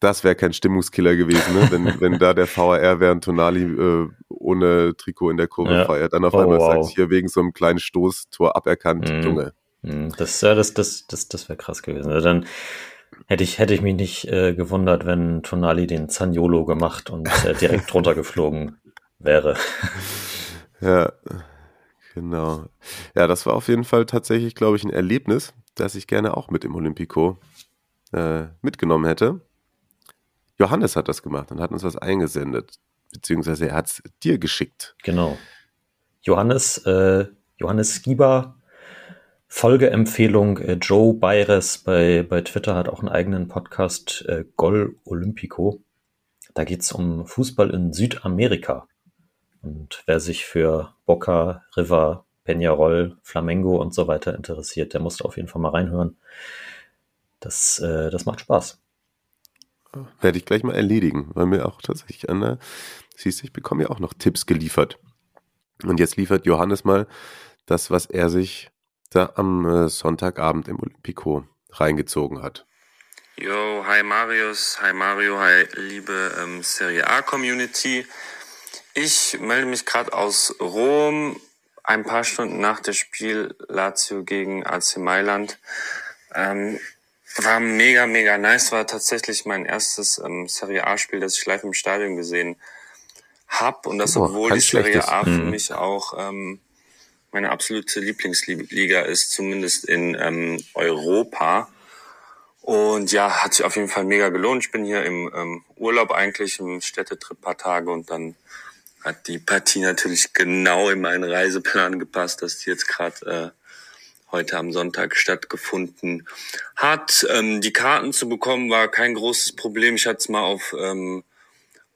das wäre kein Stimmungskiller gewesen, ne? wenn, wenn da der VAR während Tonali äh, ohne Trikot in der Kurve ja. feiert, dann auf oh, einmal wow. sagt, hier wegen so einem kleinen Stoßtor aberkannt, mhm. Junge. Mhm. Das, ja, das, das, das, das wäre krass gewesen. Also dann Hätte ich, hätte ich mich nicht äh, gewundert, wenn Tonali den Zaniolo gemacht und äh, direkt runtergeflogen wäre. Ja, genau. Ja, das war auf jeden Fall tatsächlich, glaube ich, ein Erlebnis, das ich gerne auch mit im Olympico äh, mitgenommen hätte. Johannes hat das gemacht und hat uns was eingesendet, beziehungsweise er hat es dir geschickt. Genau. Johannes, äh, Johannes Skiba Folgeempfehlung, äh, Joe Bayres bei, bei Twitter hat auch einen eigenen Podcast, äh, Gol Olympico. Da geht's um Fußball in Südamerika. Und wer sich für Boca, River, Peñarol, Flamengo und so weiter interessiert, der muss auf jeden Fall mal reinhören. Das, äh, das macht Spaß. Werde ich gleich mal erledigen, weil mir auch tatsächlich, Anna, siehst du, ich bekomme ja auch noch Tipps geliefert. Und jetzt liefert Johannes mal das, was er sich da am äh, Sonntagabend im Olympico reingezogen hat. Yo, hi Marius, hi Mario, hi liebe ähm, Serie A Community. Ich melde mich gerade aus Rom, ein paar Stunden nach dem Spiel Lazio gegen AC Mailand. Ähm, war mega, mega nice. War tatsächlich mein erstes ähm, Serie A-Spiel, das ich live im Stadion gesehen habe. Und das, oh, obwohl die Serie A für mhm. mich auch ähm, meine absolute Lieblingsliga ist, zumindest in ähm, Europa. Und ja, hat sich auf jeden Fall mega gelohnt. Ich bin hier im ähm, Urlaub eigentlich, im Städtetrip paar Tage und dann hat die Partie natürlich genau in meinen Reiseplan gepasst, dass die jetzt gerade äh, heute am Sonntag stattgefunden hat. Ähm, die Karten zu bekommen war kein großes Problem. Ich hatte es mal auf ähm,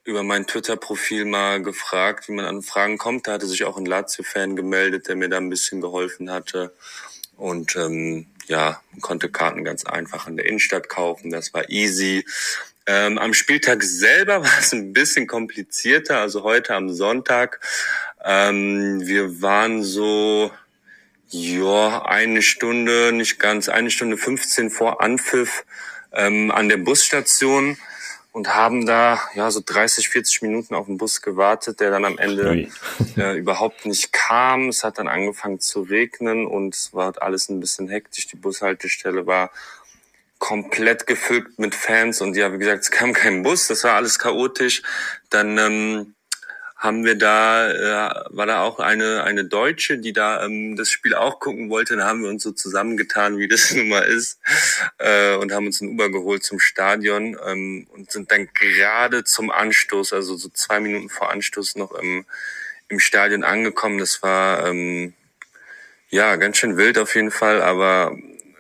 über mein Twitter-Profil mal gefragt, wie man an Fragen kommt. Da hatte sich auch ein Lazio-Fan gemeldet, der mir da ein bisschen geholfen hatte. Und ähm, ja, konnte Karten ganz einfach in der Innenstadt kaufen. Das war easy. Ähm, am Spieltag selber war es ein bisschen komplizierter. Also heute am Sonntag. Ähm, wir waren so, ja, eine Stunde, nicht ganz, eine Stunde 15 vor Anpfiff ähm, an der Busstation und haben da ja so 30, 40 Minuten auf den Bus gewartet, der dann am Ende äh, überhaupt nicht kam. Es hat dann angefangen zu regnen und es war alles ein bisschen hektisch. Die Bushaltestelle war komplett gefüllt mit Fans und ja, wie gesagt, es kam kein Bus, das war alles chaotisch. Dann ähm, haben wir da, äh, war da auch eine, eine Deutsche, die da ähm, das Spiel auch gucken wollte. Da haben wir uns so zusammengetan, wie das nun mal ist, äh, und haben uns ein Uber geholt zum Stadion ähm, und sind dann gerade zum Anstoß, also so zwei Minuten vor Anstoß noch im, im Stadion angekommen. Das war ähm, ja ganz schön wild auf jeden Fall, aber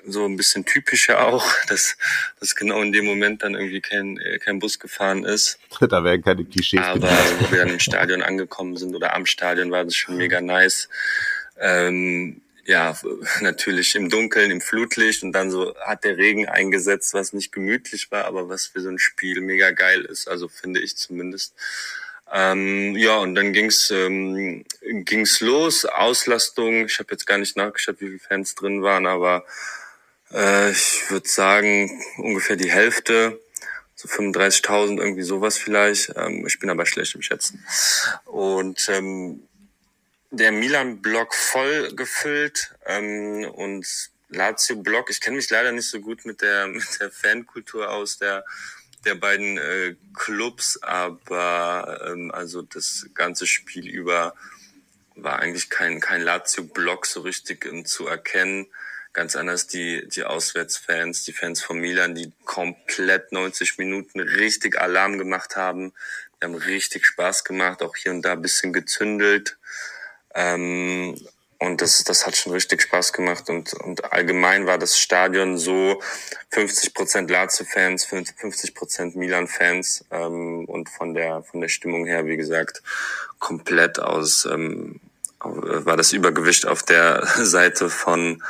so ein bisschen typischer auch, dass, dass genau in dem Moment dann irgendwie kein, äh, kein Bus gefahren ist. Da werden keine Klischees Aber wo wir dann im Stadion angekommen sind oder am Stadion war das schon mega nice. Ähm, ja, natürlich im Dunkeln, im Flutlicht und dann so hat der Regen eingesetzt, was nicht gemütlich war, aber was für so ein Spiel mega geil ist, also finde ich zumindest. Ähm, ja, und dann ging's ähm, ging's los, Auslastung, ich habe jetzt gar nicht nachgeschaut, wie viele Fans drin waren, aber äh, ich würde sagen, ungefähr die Hälfte, so 35.000, irgendwie sowas vielleicht. Ähm, ich bin aber schlecht im Schätzen. Und ähm, der Milan-Block voll gefüllt ähm, und Lazio-Block. Ich kenne mich leider nicht so gut mit der, mit der Fankultur aus der der beiden äh, Clubs, aber ähm, also das ganze Spiel über war eigentlich kein kein Lazio-Block so richtig ähm, zu erkennen. Ganz anders die, die Auswärtsfans, die Fans von Milan, die komplett 90 Minuten richtig Alarm gemacht haben. Die haben richtig Spaß gemacht, auch hier und da ein bisschen gezündelt. Ähm, und das, das hat schon richtig Spaß gemacht. Und, und allgemein war das Stadion so 50 Prozent Lazio-Fans, 50 Prozent Milan-Fans. Ähm, und von der, von der Stimmung her, wie gesagt, komplett aus, ähm, war das Übergewicht auf der Seite von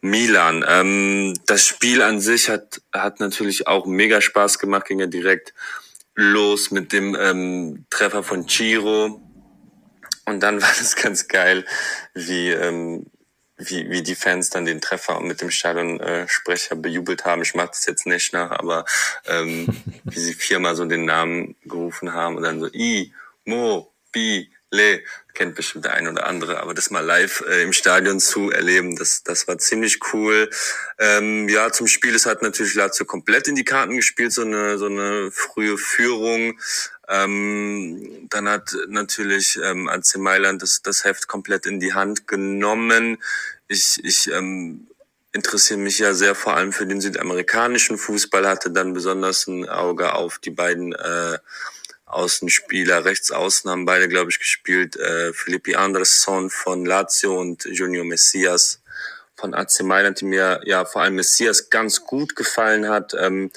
Milan. Ähm, das Spiel an sich hat, hat natürlich auch mega Spaß gemacht, ging ja direkt los mit dem ähm, Treffer von Chiro. Und dann war das ganz geil, wie, ähm, wie, wie die Fans dann den Treffer mit dem Stadionsprecher äh, bejubelt haben. Ich mach das jetzt nicht nach, aber ähm, wie sie viermal so den Namen gerufen haben und dann so I, Mo, Bi, Le, kennt bestimmt der ein oder andere, aber das mal live äh, im Stadion zu erleben, das, das war ziemlich cool. Ähm, ja, zum Spiel, es hat natürlich Lazio komplett in die Karten gespielt, so eine, so eine frühe Führung. Ähm, dann hat natürlich ähm, AC Mailand das, das Heft komplett in die Hand genommen. Ich, ich ähm, interessiere mich ja sehr vor allem für den südamerikanischen Fußball, hatte dann besonders ein Auge auf die beiden äh, Außenspieler. Rechts außen haben beide, glaube ich, gespielt. Äh, Filippi Andersson von Lazio und Junior Messias von AC Mailand, die mir ja vor allem Messias ganz gut gefallen hat. Ähm,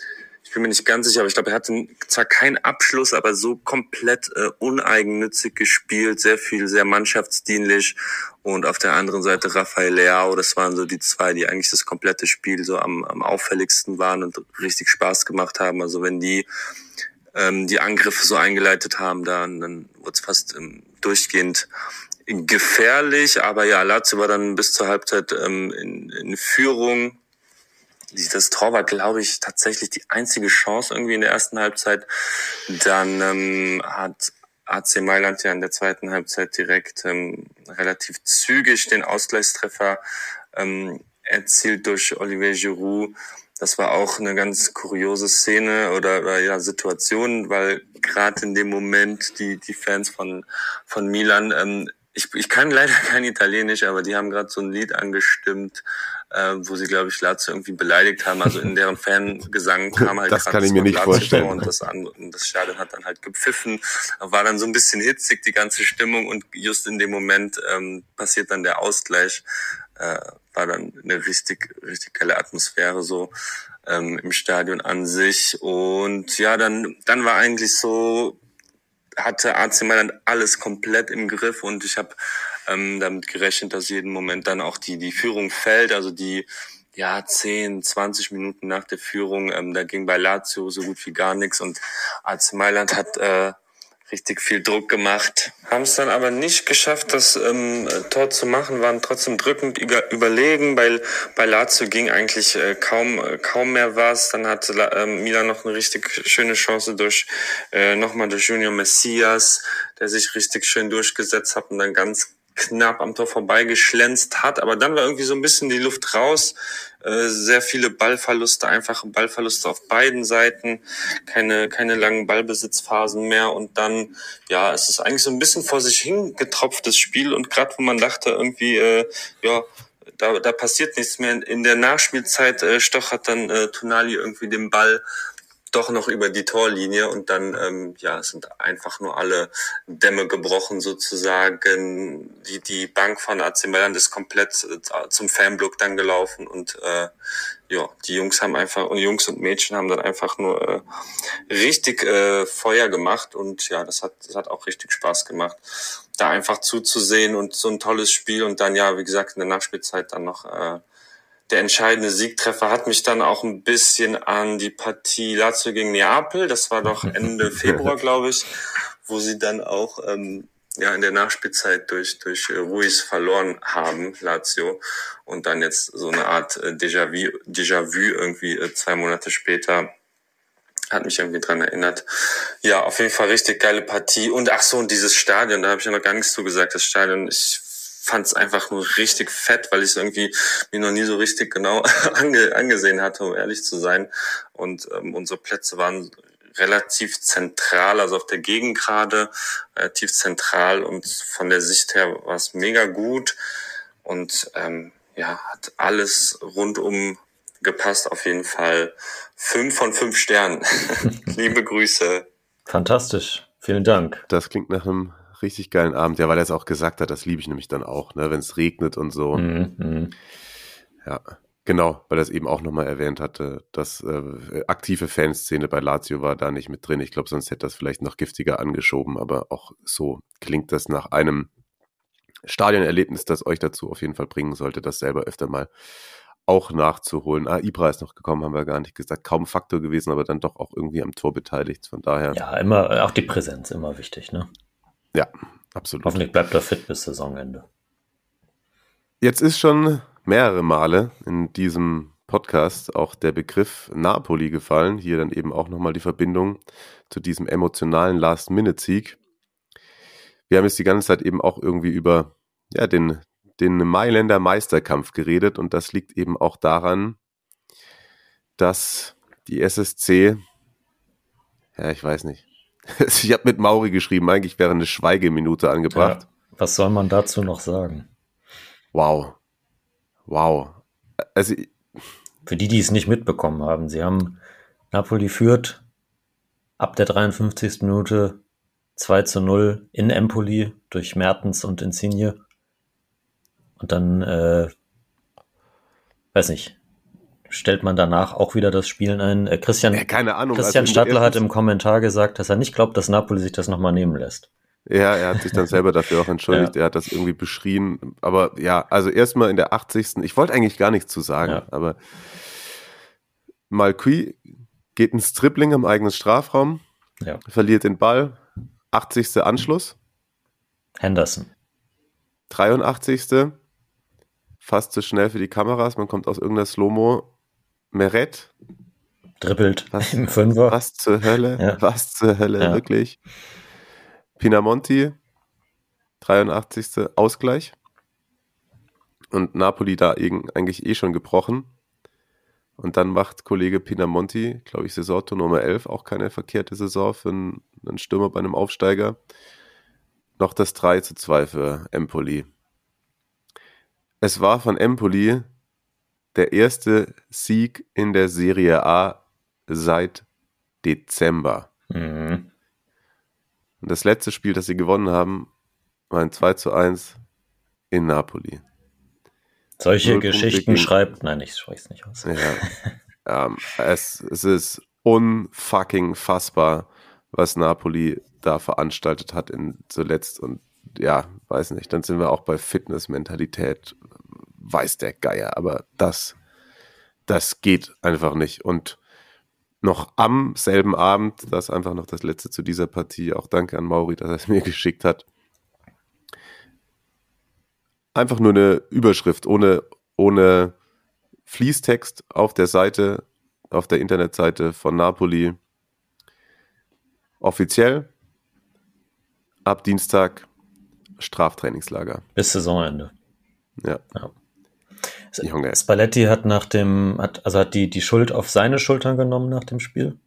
ich bin mir nicht ganz sicher, aber ich glaube, er hatte zwar keinen Abschluss, aber so komplett äh, uneigennützig gespielt, sehr viel, sehr mannschaftsdienlich. Und auf der anderen Seite Rafael Leao, das waren so die zwei, die eigentlich das komplette Spiel so am, am auffälligsten waren und richtig Spaß gemacht haben. Also wenn die ähm, die Angriffe so eingeleitet haben, dann, dann wurde es fast ähm, durchgehend gefährlich. Aber ja, Lazio war dann bis zur Halbzeit ähm, in, in Führung. Das Tor war, glaube ich, tatsächlich die einzige Chance irgendwie in der ersten Halbzeit. Dann ähm, hat AC Mailand ja in der zweiten Halbzeit direkt ähm, relativ zügig den Ausgleichstreffer ähm, erzielt durch Olivier Giroud. Das war auch eine ganz kuriose Szene oder, oder ja Situation, weil gerade in dem Moment die die Fans von von Milan ähm, ich, ich kann leider kein Italienisch, aber die haben gerade so ein Lied angestimmt, äh, wo sie, glaube ich, Lazio irgendwie beleidigt haben. Also in deren Fangesang kam halt Das kann ich mir nicht Lazio vorstellen. vor Und das, an, und das Stadion hat dann halt gepfiffen. War dann so ein bisschen hitzig, die ganze Stimmung. Und just in dem Moment ähm, passiert dann der Ausgleich. Äh, war dann eine richtig, richtig geile Atmosphäre so ähm, im Stadion an sich. Und ja, dann, dann war eigentlich so, hatte AC Mailand alles komplett im Griff und ich habe ähm, damit gerechnet, dass jeden Moment dann auch die, die Führung fällt. Also die ja, 10, 20 Minuten nach der Führung, ähm, da ging bei Lazio so gut wie gar nichts und AC Mailand hat äh, richtig viel Druck gemacht. Haben es dann aber nicht geschafft, das ähm, Tor zu machen, waren trotzdem drückend über- überlegen. Bei, bei Lazio ging eigentlich äh, kaum, äh, kaum mehr was. Dann hatte ähm, Milan noch eine richtig schöne Chance durch äh, nochmal durch Junior Messias, der sich richtig schön durchgesetzt hat und dann ganz knapp am Tor vorbeigeschlänzt hat. Aber dann war irgendwie so ein bisschen die Luft raus. Äh, sehr viele Ballverluste, einfache Ballverluste auf beiden Seiten, keine, keine langen Ballbesitzphasen mehr. Und dann, ja, es ist eigentlich so ein bisschen vor sich hingetropftes Spiel. Und gerade wo man dachte, irgendwie, äh, ja, da, da passiert nichts mehr. In der Nachspielzeit äh, stochert dann äh, Tonali irgendwie den Ball doch noch über die Torlinie und dann ähm, ja sind einfach nur alle Dämme gebrochen sozusagen. Die die Bank von AC Mailand ist komplett äh, zum Fanblock dann gelaufen und äh, ja die Jungs haben einfach und Jungs und Mädchen haben dann einfach nur äh, richtig äh, Feuer gemacht und ja das hat das hat auch richtig Spaß gemacht da einfach zuzusehen und so ein tolles Spiel und dann ja wie gesagt in der Nachspielzeit dann noch äh, der entscheidende Siegtreffer hat mich dann auch ein bisschen an die Partie Lazio gegen Neapel, das war doch Ende Februar, glaube ich, wo sie dann auch ähm, ja in der Nachspielzeit durch durch Ruiz verloren haben, Lazio, und dann jetzt so eine Art äh, Déjà-vu Déjà-vu irgendwie äh, zwei Monate später hat mich irgendwie dran erinnert. Ja, auf jeden Fall richtig geile Partie. Und ach so, und dieses Stadion, da habe ich ja noch gar nichts zu gesagt. Das Stadion, ich fand es einfach nur richtig fett, weil ich es irgendwie mir noch nie so richtig genau ange angesehen hatte, um ehrlich zu sein. Und ähm, unsere Plätze waren relativ zentral, also auf der Gegend gerade, relativ zentral und von der Sicht her war es mega gut und ähm, ja, hat alles rundum gepasst, auf jeden Fall. Fünf von fünf Sternen. Liebe Grüße. Fantastisch. Vielen Dank. Das klingt nach einem richtig geilen Abend. Ja, weil er es auch gesagt hat, das liebe ich nämlich dann auch, ne, wenn es regnet und so. Mhm, mhm. Ja, genau, weil er es eben auch nochmal erwähnt hatte, dass äh, aktive Fanszene bei Lazio war da nicht mit drin. Ich glaube, sonst hätte das vielleicht noch giftiger angeschoben, aber auch so klingt das nach einem Stadionerlebnis, das euch dazu auf jeden Fall bringen sollte, das selber öfter mal auch nachzuholen. Ah, Ibra ist noch gekommen, haben wir gar nicht gesagt. Kaum Faktor gewesen, aber dann doch auch irgendwie am Tor beteiligt. Von daher, Ja, immer, auch die Präsenz, immer wichtig, ne? Ja absolut. Hoffentlich bleibt er fit bis Saisonende. Jetzt ist schon mehrere Male in diesem Podcast auch der Begriff Napoli gefallen. Hier dann eben auch nochmal die Verbindung zu diesem emotionalen Last-Minute-Sieg. Wir haben jetzt die ganze Zeit eben auch irgendwie über ja, den, den Mailänder Meisterkampf geredet und das liegt eben auch daran, dass die SSC, ja, ich weiß nicht, ich habe mit Mauri geschrieben, eigentlich wäre eine Schweigeminute angebracht. Ja, was soll man dazu noch sagen? Wow. Wow. Also, Für die, die es nicht mitbekommen haben, sie haben Napoli führt ab der 53. Minute 2 zu 0 in Empoli durch Mertens und Insigne. Und dann, äh, weiß nicht, stellt man danach auch wieder das Spielen ein. Äh, Christian, ja, keine Ahnung. Christian also, Stadler hat im Kommentar gesagt, dass er nicht glaubt, dass Napoli sich das nochmal nehmen lässt. Ja, er hat sich dann selber dafür auch entschuldigt. Er hat das irgendwie beschrien. Aber ja, also erstmal in der 80. Ich wollte eigentlich gar nichts zu sagen, Ja. aber Malqui geht ins Dribbling im eigenen Strafraum, Ja. verliert den Ball, 80. Anschluss, Henderson. 83. Fast zu schnell für die Kameras, man kommt aus irgendeiner Slow-Mo. Meret, Dribbelt Was- im Fünfer. was zur Hölle, Ja. was zur Hölle, Ja. wirklich. Pinamonti, 83. Ausgleich. Und Napoli da eigentlich eh schon gebrochen. Und dann macht Kollege Pinamonti, glaube ich, Saisontor Nummer 11, auch keine verkehrte Saison für einen, einen Stürmer bei einem Aufsteiger. noch das 3 zu 2 für Empoli. Es war von Empoli der erste Sieg in der Serie A seit Dezember. Mhm. Und das letzte Spiel, das sie gewonnen haben, war ein 2 zu 1 in Napoli. Solche Null Punkte Geschichten gegen- schreibt, nein, ich spreche es nicht aus. Ja. ähm, es, es ist unfucking fassbar, was Napoli da veranstaltet hat in zuletzt. Und ja, weiß nicht, dann sind wir auch bei Fitnessmentalität, weiß der Geier, aber das, das geht einfach nicht. Und noch am selben Abend, das ist einfach noch das letzte zu dieser Partie, auch danke an Mauri, dass er es mir geschickt hat. Einfach nur eine Überschrift ohne, ohne Fließtext auf der Seite, auf der Internetseite von Napoli. Offiziell ab Dienstag Straftrainingslager. Bis Saisonende. Ja. Ja. Junge. Spalletti hat nach dem, hat, also hat die, die Schuld auf seine Schultern genommen nach dem Spiel.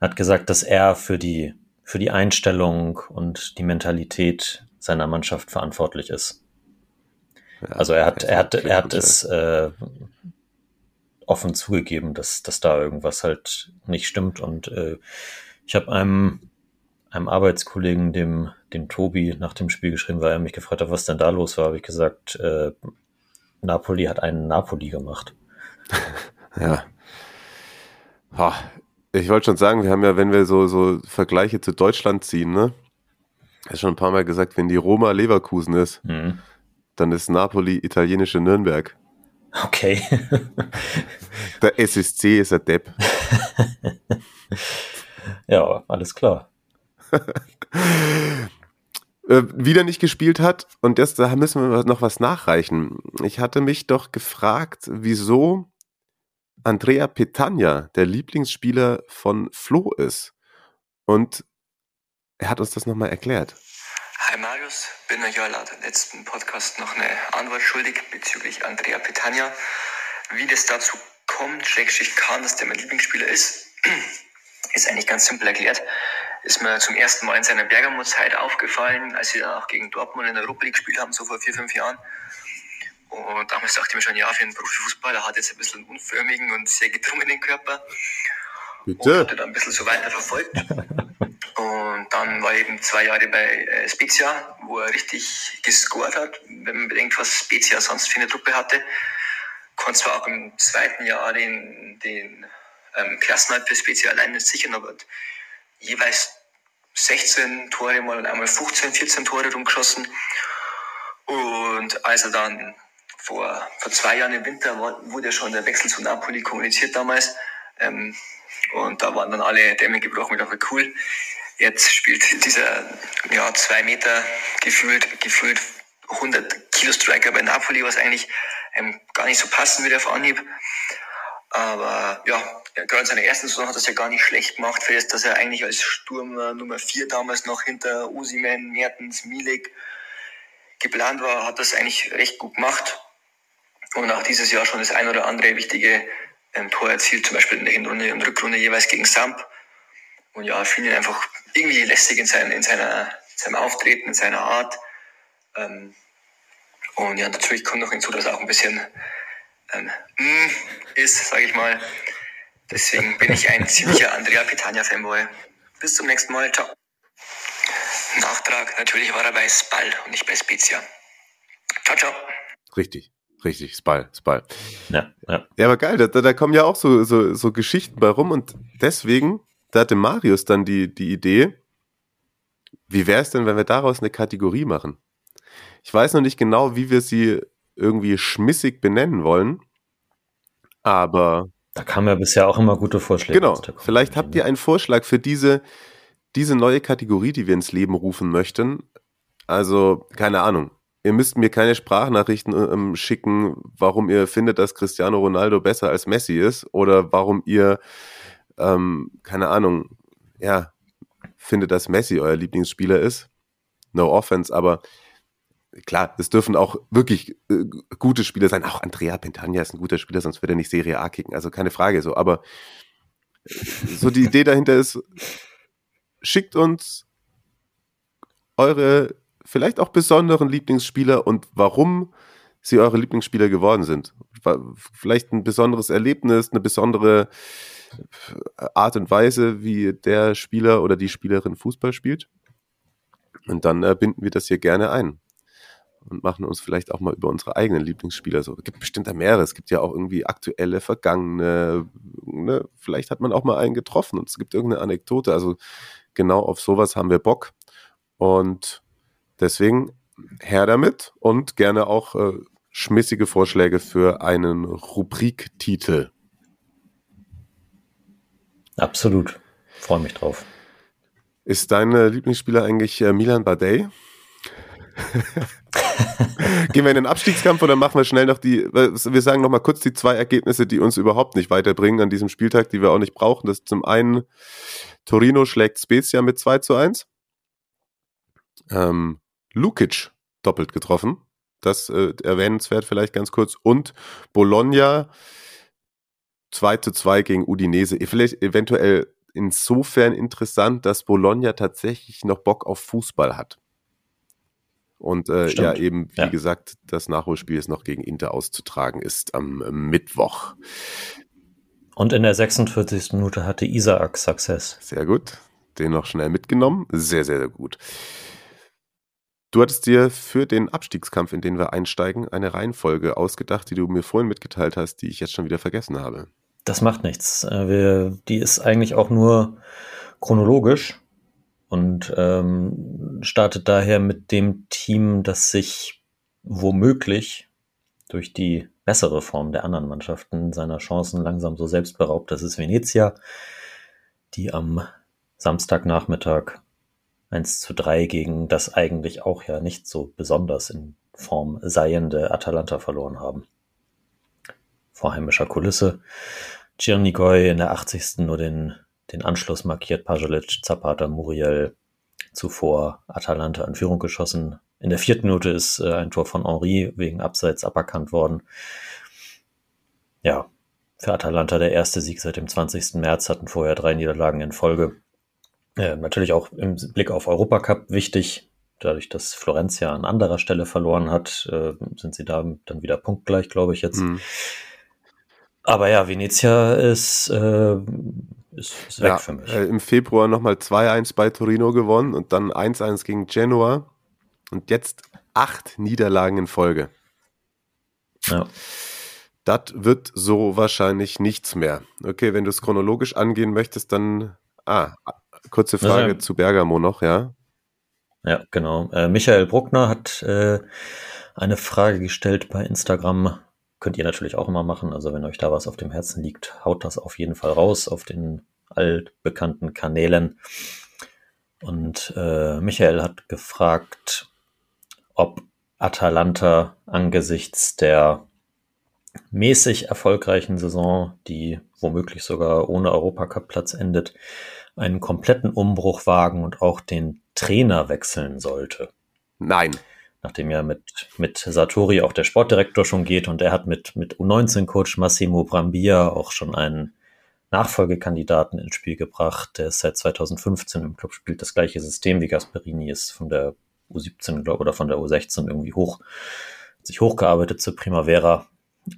Hat gesagt, dass er für die, für die Einstellung und die Mentalität seiner Mannschaft verantwortlich ist. Ja, Also er hat, er hat, er hat es äh, offen zugegeben, dass, dass da irgendwas halt nicht stimmt. Und äh, ich habe einem, einem Arbeitskollegen, dem, dem Tobi, nach dem Spiel geschrieben, weil er mich gefragt hat, was denn da los war, habe ich gesagt, äh, Napoli hat einen Napoli gemacht. Ja. Ha, Ich wollte schon sagen, wir haben ja, wenn wir so, so Vergleiche zu Deutschland ziehen, ne? Habe schon ein paar Mal gesagt, wenn die Roma Leverkusen ist, Mhm. dann ist Napoli italienische Nürnberg. Okay. Der SSC ist der Depp. ja, alles klar. Äh, wieder nicht gespielt hat. Und das, da müssen wir noch was nachreichen. Ich hatte mich doch gefragt, wieso Andrea Petagna der Lieblingsspieler von Flo ist. Und er hat uns das nochmal erklärt. Hi Marius, bin euch ja dem letzten Podcast noch eine Antwort schuldig bezüglich Andrea Petagna. Wie das dazu kommt, Schrägstrich kann, dass der mein Lieblingsspieler ist, ist eigentlich ganz simpel erklärt. Ist mir zum ersten Mal in seiner Bergamo-Zeit aufgefallen, als wir dann auch gegen Dortmund in der Europa League gespielt haben, so vor vier, fünf Jahren. Und damals dachte ich mir schon, ja, für einen Profifußballer hat jetzt ein bisschen einen unförmigen und sehr gedrungenen Körper. Und hatte dann ein bisschen so weiter verfolgt. Und dann war eben zwei Jahre bei äh, Spezia, wo er richtig gescored hat. Wenn man bedenkt, was Spezia sonst für eine Truppe hatte, konnte zwar auch im zweiten Jahr den, den ähm, Klassenhalt für Spezia allein nicht sichern, aber jeweils 16 Tore mal einmal 15, 14 Tore rumgeschossen. Und als er dann vor, vor zwei Jahren im Winter war, wurde schon der Wechsel zu Napoli kommuniziert damals. Ähm, und da waren dann alle Dämme gebrochen. Ich dachte, cool, jetzt spielt dieser ja, zwei Meter gefühlt, gefühlt 100 Kilo Striker bei Napoli, was eigentlich ähm, gar nicht so passen würde auf Anhieb. Aber ja, gerade in seiner ersten Saison hat er es ja gar nicht schlecht gemacht, für das, dass er eigentlich als Sturmer Nummer 4 damals noch hinter Usiman, Mertens, Milik geplant war, hat das eigentlich recht gut gemacht. Und auch dieses Jahr schon das ein oder andere wichtige ähm, Tor erzielt, zum Beispiel in der Hinrunde und Rückrunde jeweils gegen Samp. Und ja, finde ihn einfach irgendwie lästig in, sein, in seiner, seinem Auftreten, in seiner Art. Ähm, und ja, natürlich kommt noch hinzu, dass er auch ein bisschen ähm, mm, ist, sage ich mal. Deswegen bin ich ein ziemlicher Andrea Pitania-Fanboy. Bis zum nächsten Mal. Ciao. Nachtrag, natürlich war er bei Spal und nicht bei Spezia. Ciao, ciao. Richtig, richtig, Spal, Spal. Ja, ja. Ja, aber geil, da, da kommen ja auch so, so, so Geschichten bei rum und deswegen, da hatte Marius dann die, die Idee, wie wäre es denn, wenn wir daraus eine Kategorie machen? Ich weiß noch nicht genau, wie wir sie irgendwie schmissig benennen wollen, aber Da kamen ja bisher auch immer gute Vorschläge. genau, vielleicht habt ihr einen Vorschlag für diese, diese neue Kategorie, die wir ins Leben rufen möchten. Also, keine Ahnung. Ihr müsst mir keine Sprachnachrichten ähm, schicken, warum ihr findet, dass Cristiano Ronaldo besser als Messi ist oder warum ihr, ähm, keine Ahnung, ja, findet, dass Messi euer Lieblingsspieler ist. No offense, aber klar, es dürfen auch wirklich äh, gute Spieler sein. Auch Andrea Pentagna ist ein guter Spieler, sonst würde er nicht Serie A kicken. Also keine Frage so. Aber so die Idee dahinter ist, schickt uns eure vielleicht auch besonderen Lieblingsspieler und warum sie eure Lieblingsspieler geworden sind. Vielleicht ein besonderes Erlebnis, eine besondere Art und Weise, wie der Spieler oder die Spielerin Fußball spielt. Und dann äh, binden wir das hier gerne ein und machen uns vielleicht auch mal über unsere eigenen Lieblingsspieler so. Es gibt bestimmt da mehrere. Es gibt ja auch irgendwie aktuelle, vergangene. Ne? Vielleicht hat man auch mal einen getroffen und es gibt irgendeine Anekdote. Also genau auf sowas haben wir Bock. Und deswegen her damit und gerne auch äh, schmissige Vorschläge für einen Rubriktitel. Absolut. Freue mich drauf. Ist dein Lieblingsspieler eigentlich äh, Milan Badei? Gehen wir in den Abstiegskampf oder machen wir schnell noch die, wir sagen noch mal kurz die zwei Ergebnisse, die uns überhaupt nicht weiterbringen an diesem Spieltag, die wir auch nicht brauchen. Das ist zum einen Torino schlägt Spezia mit 2 zu 1. Ähm, Lukic doppelt getroffen. Das äh, erwähnenswert vielleicht ganz kurz. Und Bologna 2 zu 2 gegen Udinese. Vielleicht eventuell insofern interessant, dass Bologna tatsächlich noch Bock auf Fußball hat. Und äh, ja, eben, wie ja. gesagt, das Nachholspiel ist noch gegen Inter auszutragen ist am Mittwoch. Und in der 46. Minute hatte Isaac Success. Sehr gut. Den noch schnell mitgenommen. Sehr, sehr, sehr gut. Du hattest dir für den Abstiegskampf, in den wir einsteigen, eine Reihenfolge ausgedacht, die du mir vorhin mitgeteilt hast, die ich jetzt schon wieder vergessen habe. Das macht nichts. Äh, wir, die ist eigentlich auch nur chronologisch und ähm, startet daher mit dem Team, das sich womöglich durch die bessere Form der anderen Mannschaften seiner Chancen langsam so selbst beraubt. Das ist Venezia, die am Samstagnachmittag 1 zu 3 gegen das eigentlich auch ja nicht so besonders in Form seiende Atalanta verloren haben. Vor heimischer Kulisse. Czernigoi in der 80. nur den den Anschluss markiert Pajalic, Zapata, Muriel zuvor Atalanta in Führung geschossen. In der vierten Minute ist äh, ein Tor von Henri wegen Abseits aberkannt worden. Ja, für Atalanta der erste Sieg seit dem 20. März, hatten vorher drei Niederlagen in Folge. Äh, natürlich auch im Blick auf Europacup wichtig. Dadurch, dass Florenz ja an anderer Stelle verloren hat, äh, sind sie da dann wieder punktgleich, glaube ich jetzt. Mhm. Aber ja, Venezia ist äh, ist, ist weg ja, für mich. Äh, Im Februar nochmal 2-1 bei Torino gewonnen und dann 1-1 gegen Genoa und jetzt acht Niederlagen in Folge. Ja. Das wird so wahrscheinlich nichts mehr. Okay, wenn du es chronologisch angehen möchtest, dann. Ah, kurze Frage ja, zu Bergamo noch, ja? Ja, genau. Äh, Michael Bruckner hat äh, eine Frage gestellt bei Instagram. Könnt ihr natürlich auch immer machen. Also wenn euch da was auf dem Herzen liegt, haut das auf jeden Fall raus auf den altbekannten Kanälen. Und äh, Michael hat gefragt, ob Atalanta angesichts der mäßig erfolgreichen Saison, die womöglich sogar ohne Europacup-Platz endet, einen kompletten Umbruch wagen und auch den Trainer wechseln sollte. Nein. Nachdem ja mit, mit Satori auch der Sportdirektor schon geht und er hat mit, mit U19-Coach Massimo Brambia auch schon einen Nachfolgekandidaten ins Spiel gebracht. Der ist seit 2015 im Club, spielt das gleiche System wie Gasperini, ist von der U17 oder von der U16 irgendwie hoch, sich hochgearbeitet zur Primavera.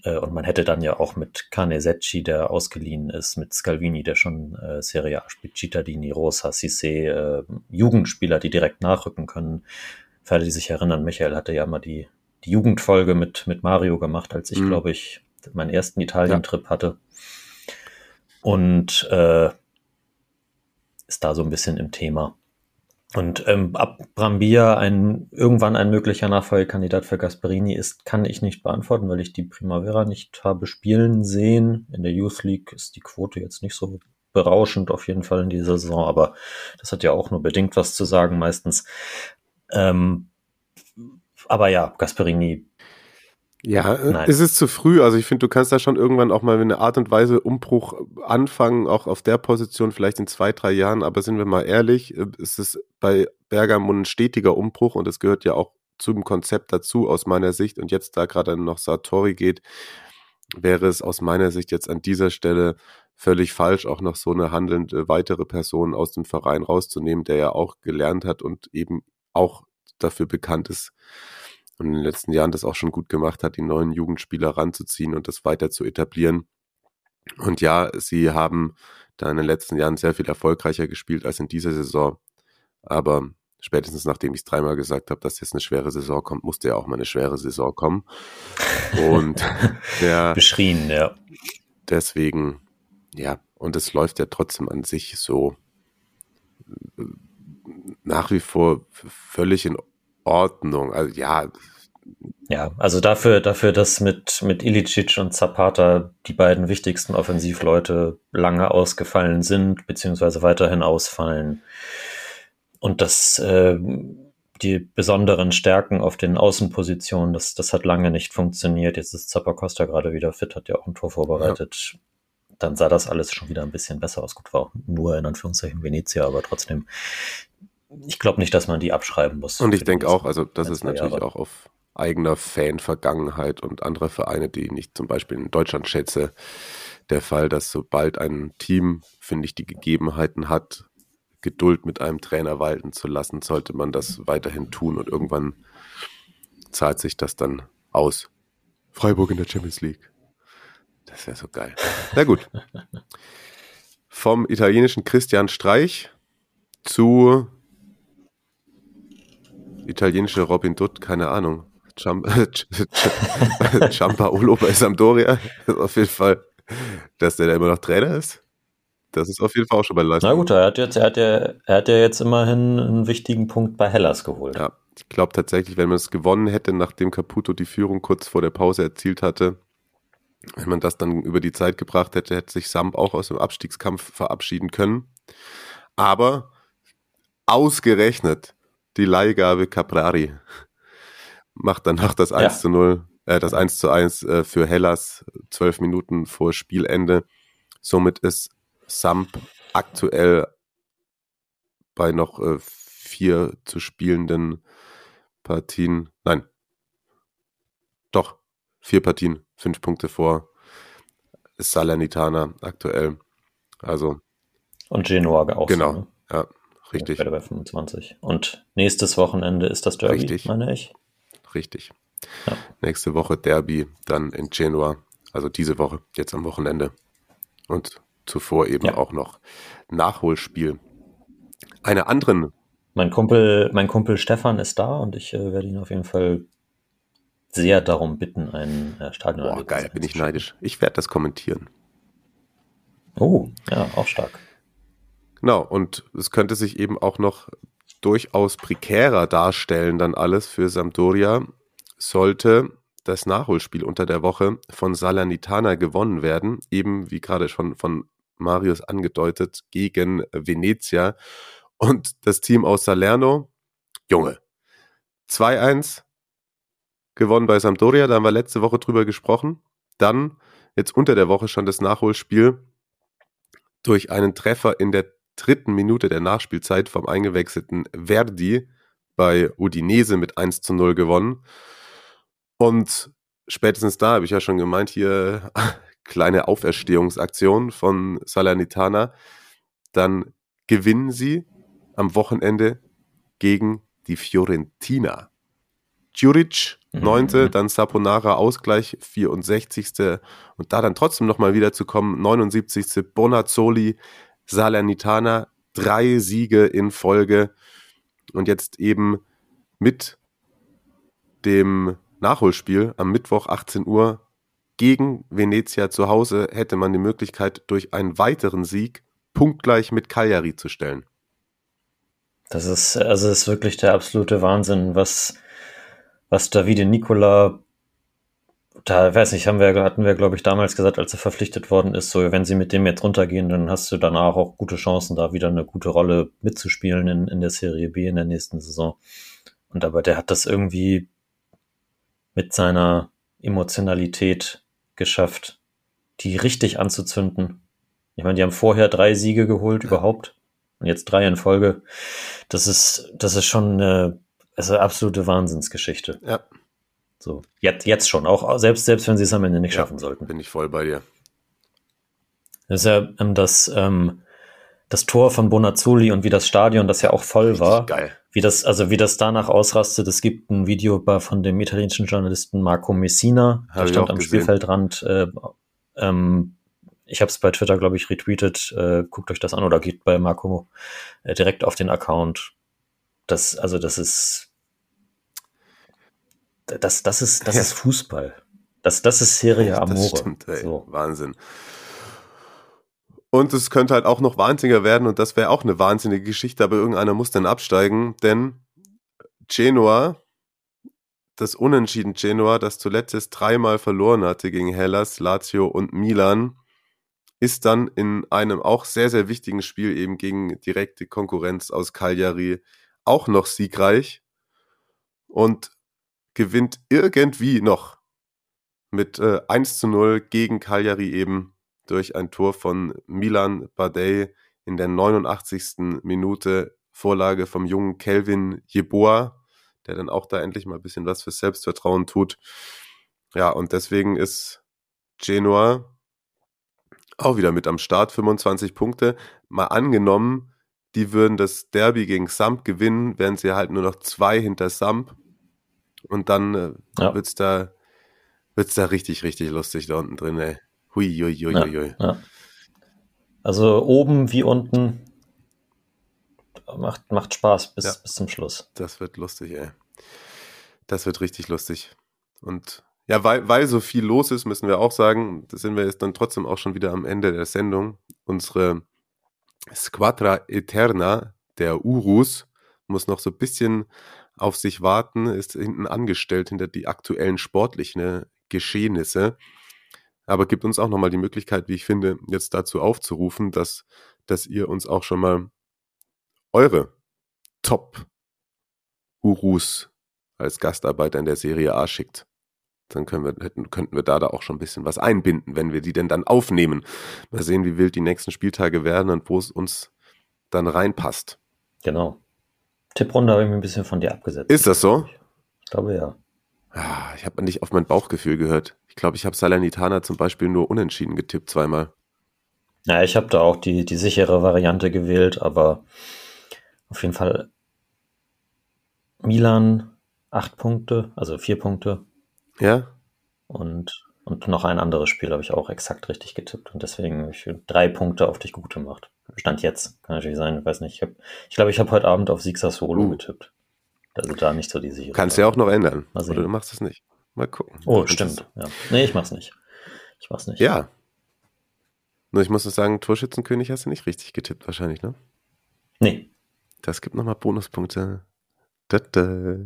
Äh, und man hätte dann ja auch mit Canesecci, der ausgeliehen ist, mit Scalvini, der schon äh, Serie A spielt, Cittadini, Rosa, Cissé, äh, Jugendspieler, die direkt nachrücken können. Alle, die sich erinnern, Michael hatte ja mal die, die Jugendfolge mit, mit Mario gemacht, als ich, mhm. glaube ich, meinen ersten Italien-Trip ja. hatte und äh, ist da so ein bisschen im Thema. Und ähm, ab Brambia ein irgendwann ein möglicher Nachfolgekandidat für Gasperini ist, kann ich nicht beantworten, weil ich die Primavera nicht habe spielen sehen. In der Youth League ist die Quote jetzt nicht so berauschend auf jeden Fall in dieser Saison, aber das hat ja auch nur bedingt was zu sagen meistens. Ähm, aber ja, Gasperini ja, äh, Nein. es ist zu früh. Also ich finde, du kannst da schon irgendwann auch mal eine Art und Weise Umbruch anfangen, auch auf der Position, vielleicht in zwei, drei Jahren. Aber sind wir mal ehrlich, äh, es ist bei Bergamo ein stetiger Umbruch und es gehört ja auch zum Konzept dazu aus meiner Sicht. Und jetzt, da gerade noch Satori geht, wäre es aus meiner Sicht jetzt an dieser Stelle völlig falsch, auch noch so eine handelnde weitere Person aus dem Verein rauszunehmen, der ja auch gelernt hat und eben auch dafür bekannt ist und in den letzten Jahren das auch schon gut gemacht hat, die neuen Jugendspieler ranzuziehen und das weiter zu etablieren. Und ja, sie haben da in den letzten Jahren sehr viel erfolgreicher gespielt als in dieser Saison. Aber spätestens nachdem ich es dreimal gesagt habe, dass jetzt eine schwere Saison kommt, musste ja auch mal eine schwere Saison kommen. Und der, beschrien, ja. Deswegen, ja, und es läuft ja trotzdem an sich so äh, nach wie vor völlig in Ordnung. Also ja. Ja, also dafür, dafür, dass mit, mit Ilicic und Zapata die beiden wichtigsten Offensivleute lange ausgefallen sind, beziehungsweise weiterhin ausfallen. Und dass äh, die besonderen Stärken auf den Außenpositionen, das, das hat lange nicht funktioniert. Jetzt ist Zappacosta gerade wieder fit, hat ja auch ein Tor vorbereitet. Ja. Dann sah das alles schon wieder ein bisschen besser aus. Gut, war auch nur in Anführungszeichen Venezia, aber trotzdem ich glaube nicht, dass man die abschreiben muss. Und ich denke auch, also das ist natürlich Jahre. auch auf eigener Fan-Vergangenheit und andere Vereine, die nicht zum Beispiel in Deutschland schätze, der Fall, dass sobald ein Team, finde ich, die Gegebenheiten hat, Geduld mit einem Trainer walten zu lassen, sollte man das weiterhin tun und irgendwann zahlt sich das dann aus. Freiburg in der Champions League. Das wäre so geil. Na gut. Vom italienischen Christian Streich zu italienische Robin Dutt, keine Ahnung. Ciampaolo bei Sampdoria. Das ist auf jeden Fall, dass der da immer noch Trainer ist. Das ist auf jeden Fall auch schon bei Leistung. Na gut, er hat, jetzt, er, hat ja, er hat ja jetzt immerhin einen wichtigen Punkt bei Hellas geholt. Ja, ich glaube tatsächlich, wenn man es gewonnen hätte, nachdem Caputo die Führung kurz vor der Pause erzielt hatte, wenn man das dann über die Zeit gebracht hätte, hätte sich Samp auch aus dem Abstiegskampf verabschieden können. Aber ausgerechnet die Leihgabe Caprari macht danach das 1 ja. zu 0, äh, das 1 zu 1 äh, für Hellas zwölf Minuten vor Spielende. Somit ist Samp aktuell bei noch äh, vier zu spielenden Partien, nein, doch, vier Partien, fünf Punkte vor Salernitana aktuell. Also. Und Genoa auch. Genau, so, ne? ja. Richtig. Ja, bei 25. Und nächstes Wochenende ist das Derby, Richtig. meine ich. Richtig. Ja. Nächste Woche Derby, dann in Genua. Also diese Woche, jetzt am Wochenende. Und zuvor eben ja. auch noch Nachholspiel. Eine anderen. Mein Kumpel, mein Kumpel Stefan ist da und ich äh, werde ihn auf jeden Fall sehr darum bitten, ein äh, Stadion Boah, geil, bin ich neidisch. Ich werde das kommentieren. Oh, ja, auch stark. Genau, und es könnte sich eben auch noch durchaus prekärer darstellen, dann alles für Sampdoria, sollte das Nachholspiel unter der Woche von Salernitana gewonnen werden, eben wie gerade schon von Marius angedeutet, gegen Venezia. Und das Team aus Salerno, Junge, 2-1 gewonnen bei Sampdoria, da haben wir letzte Woche drüber gesprochen. Dann jetzt unter der Woche schon das Nachholspiel durch einen Treffer in der dritten Minute der Nachspielzeit vom eingewechselten Verdi bei Udinese mit 1 zu 0 gewonnen. Und spätestens da habe ich ja schon gemeint, hier kleine Auferstehungsaktion von Salernitana. Dann gewinnen sie am Wochenende gegen die Fiorentina. Djuric, 9., mhm. dann Saponara Ausgleich, 64. Und da dann trotzdem nochmal wieder zu kommen, 79. Bonazzoli, Salernitana drei Siege in Folge und jetzt eben mit dem Nachholspiel am Mittwoch 18 Uhr gegen Venezia zu Hause hätte man die Möglichkeit, durch einen weiteren Sieg punktgleich mit Cagliari zu stellen. Das ist, also das ist wirklich der absolute Wahnsinn, was, was Davide Nicola da weiß nicht, haben wir, hatten wir, glaube ich, damals gesagt, als er verpflichtet worden ist, so, wenn sie mit dem jetzt runtergehen, dann hast du danach auch gute Chancen, da wieder eine gute Rolle mitzuspielen in, in der Serie B in der nächsten Saison. Und aber der hat das irgendwie mit seiner Emotionalität geschafft, die richtig anzuzünden. Ich meine, die haben vorher drei Siege geholt überhaupt und jetzt drei in Folge. Das ist, das ist schon eine, also eine absolute Wahnsinnsgeschichte. Ja. So, jetzt, jetzt schon, auch selbst, selbst wenn sie es am Ende nicht ja, schaffen sollten. Bin ich voll bei dir. Das ist ja ähm, das, ähm, das Tor von Bonazzoli und wie das Stadion, das ja auch voll war. Geil. wie das, also wie das danach ausrastet, es gibt ein Video von dem italienischen Journalisten Marco Messina, der stand am gesehen. Spielfeldrand. Äh, ähm, ich habe es bei Twitter, glaube ich, retweetet. Äh, guckt euch das an oder geht bei Marco äh, direkt auf den Account. Das, also das ist, das, das ist, das ja. ist Fußball. Das, das ist Serie Amore. Das stimmt, ey. So. Wahnsinn. Und es könnte halt auch noch wahnsinniger werden und das wäre auch eine wahnsinnige Geschichte, aber irgendeiner muss dann absteigen, denn Genoa, das Unentschieden Genoa, das zuletzt dreimal verloren hatte gegen Hellas, Lazio und Milan, ist dann in einem auch sehr, sehr wichtigen Spiel eben gegen direkte Konkurrenz aus Cagliari auch noch siegreich und gewinnt irgendwie noch mit äh, 1 zu 0 gegen Cagliari eben durch ein Tor von Milan Badei in der 89. Minute Vorlage vom jungen Kelvin Jeboa, der dann auch da endlich mal ein bisschen was für Selbstvertrauen tut. Ja, und deswegen ist Genoa auch wieder mit am Start, 25 Punkte. Mal angenommen, die würden das Derby gegen Samp gewinnen, wären sie halt nur noch zwei hinter Samp. Und dann äh, ja. wird's da, wird's da richtig, richtig lustig da unten drin, ey. Hui, hui, hui, ja, hui. Ja. Also oben wie unten macht, macht Spaß bis, ja. bis zum Schluss. Das wird lustig, ey. Das wird richtig lustig. Und ja, weil, weil so viel los ist, müssen wir auch sagen, da sind wir jetzt dann trotzdem auch schon wieder am Ende der Sendung. Unsere Squadra Eterna, der Urus, muss noch so ein bisschen auf sich warten, ist hinten angestellt hinter die aktuellen sportlichen Geschehnisse aber gibt uns auch nochmal die Möglichkeit, wie ich finde, jetzt dazu aufzurufen, dass, dass ihr uns auch schon mal eure Top-Urus als Gastarbeiter in der Serie A schickt. Dann wir, hätten, könnten wir da, da auch schon ein bisschen was einbinden, wenn wir die denn dann aufnehmen. Mal sehen, wie wild die nächsten Spieltage werden und wo es uns dann reinpasst. Genau. Tipprunde habe ich mir ein bisschen von dir abgesetzt. Ist das so? Ich glaube ja. Ah, ich habe nicht auf mein Bauchgefühl gehört. Ich glaube, ich habe Salernitana zum Beispiel nur unentschieden getippt zweimal. Ja, ich habe da auch die, die sichere Variante gewählt, aber auf jeden Fall Milan acht Punkte, also vier Punkte. Ja. Und, und noch ein anderes Spiel habe ich auch exakt richtig getippt und deswegen habe ich drei Punkte auf dich gut gemacht. Stand jetzt, kann natürlich sein, ich weiß nicht. Ich glaube, ich, glaub, ich habe heute Abend auf Sieg Solo uh. getippt. Also da nicht so die Sicherheit. Kannst du ja auch noch ändern. Oder du machst es nicht. Mal gucken. Oh, stimmt. Ja. Nee, ich mach's nicht. Ich mach's nicht. Ja. Nur ich muss nur sagen, Torschützenkönig hast du nicht richtig getippt, wahrscheinlich, ne? Nee. Das gibt nochmal Bonuspunkte. Da, da.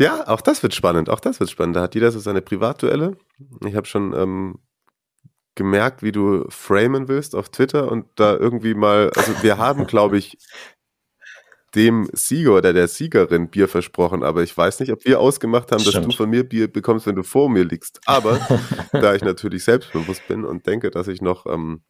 Ja, auch das wird spannend. Auch das wird spannend. Da hat jeder so seine Privatduelle. Ich habe schon ähm, gemerkt, wie du framen willst auf Twitter und da irgendwie mal, also wir haben, glaube ich, dem Sieger oder der Siegerin Bier versprochen, aber ich weiß nicht, ob wir ausgemacht haben, Stimmt. dass du von mir Bier bekommst, wenn du vor mir liegst. Aber da ich natürlich selbstbewusst bin und denke, dass ich noch ähm,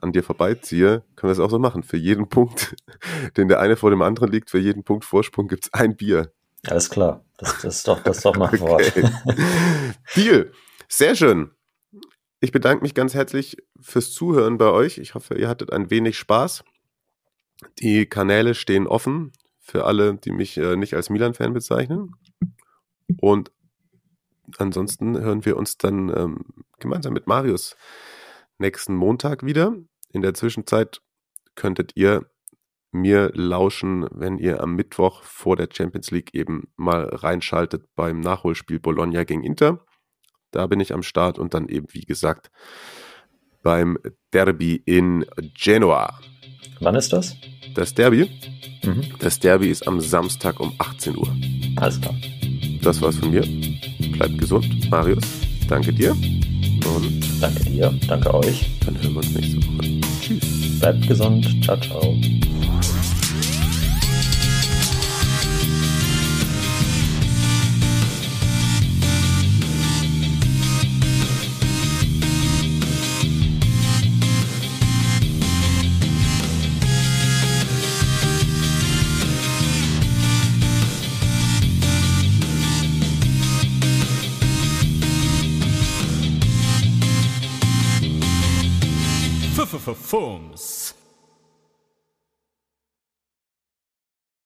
an dir vorbeiziehe, können wir es auch so machen. Für jeden Punkt, den der eine vor dem anderen liegt, für jeden Punkt Vorsprung gibt es ein Bier. Alles klar. Das, das, ist doch, das ist doch mein Wort. Deal. Sehr schön. Ich bedanke mich ganz herzlich fürs Zuhören bei euch. Ich hoffe, ihr hattet ein wenig Spaß. Die Kanäle stehen offen für alle, die mich äh, nicht als Milan-Fan bezeichnen. Und ansonsten hören wir uns dann ähm, gemeinsam mit Marius nächsten Montag wieder. In der Zwischenzeit könntet ihr mir lauschen, wenn ihr am Mittwoch vor der Champions League eben mal reinschaltet beim Nachholspiel Bologna gegen Inter. Da bin ich am Start und dann eben, wie gesagt, beim Derby in Genoa. Wann ist das? Das Derby? Mhm. Das Derby ist am Samstag um 18 Uhr. Alles klar. Das war's von mir. Bleibt gesund. Marius, danke dir. Und danke dir. Danke euch. Dann hören wir uns nächste Woche. Bleibt gesund. Ciao, ciao. Forms.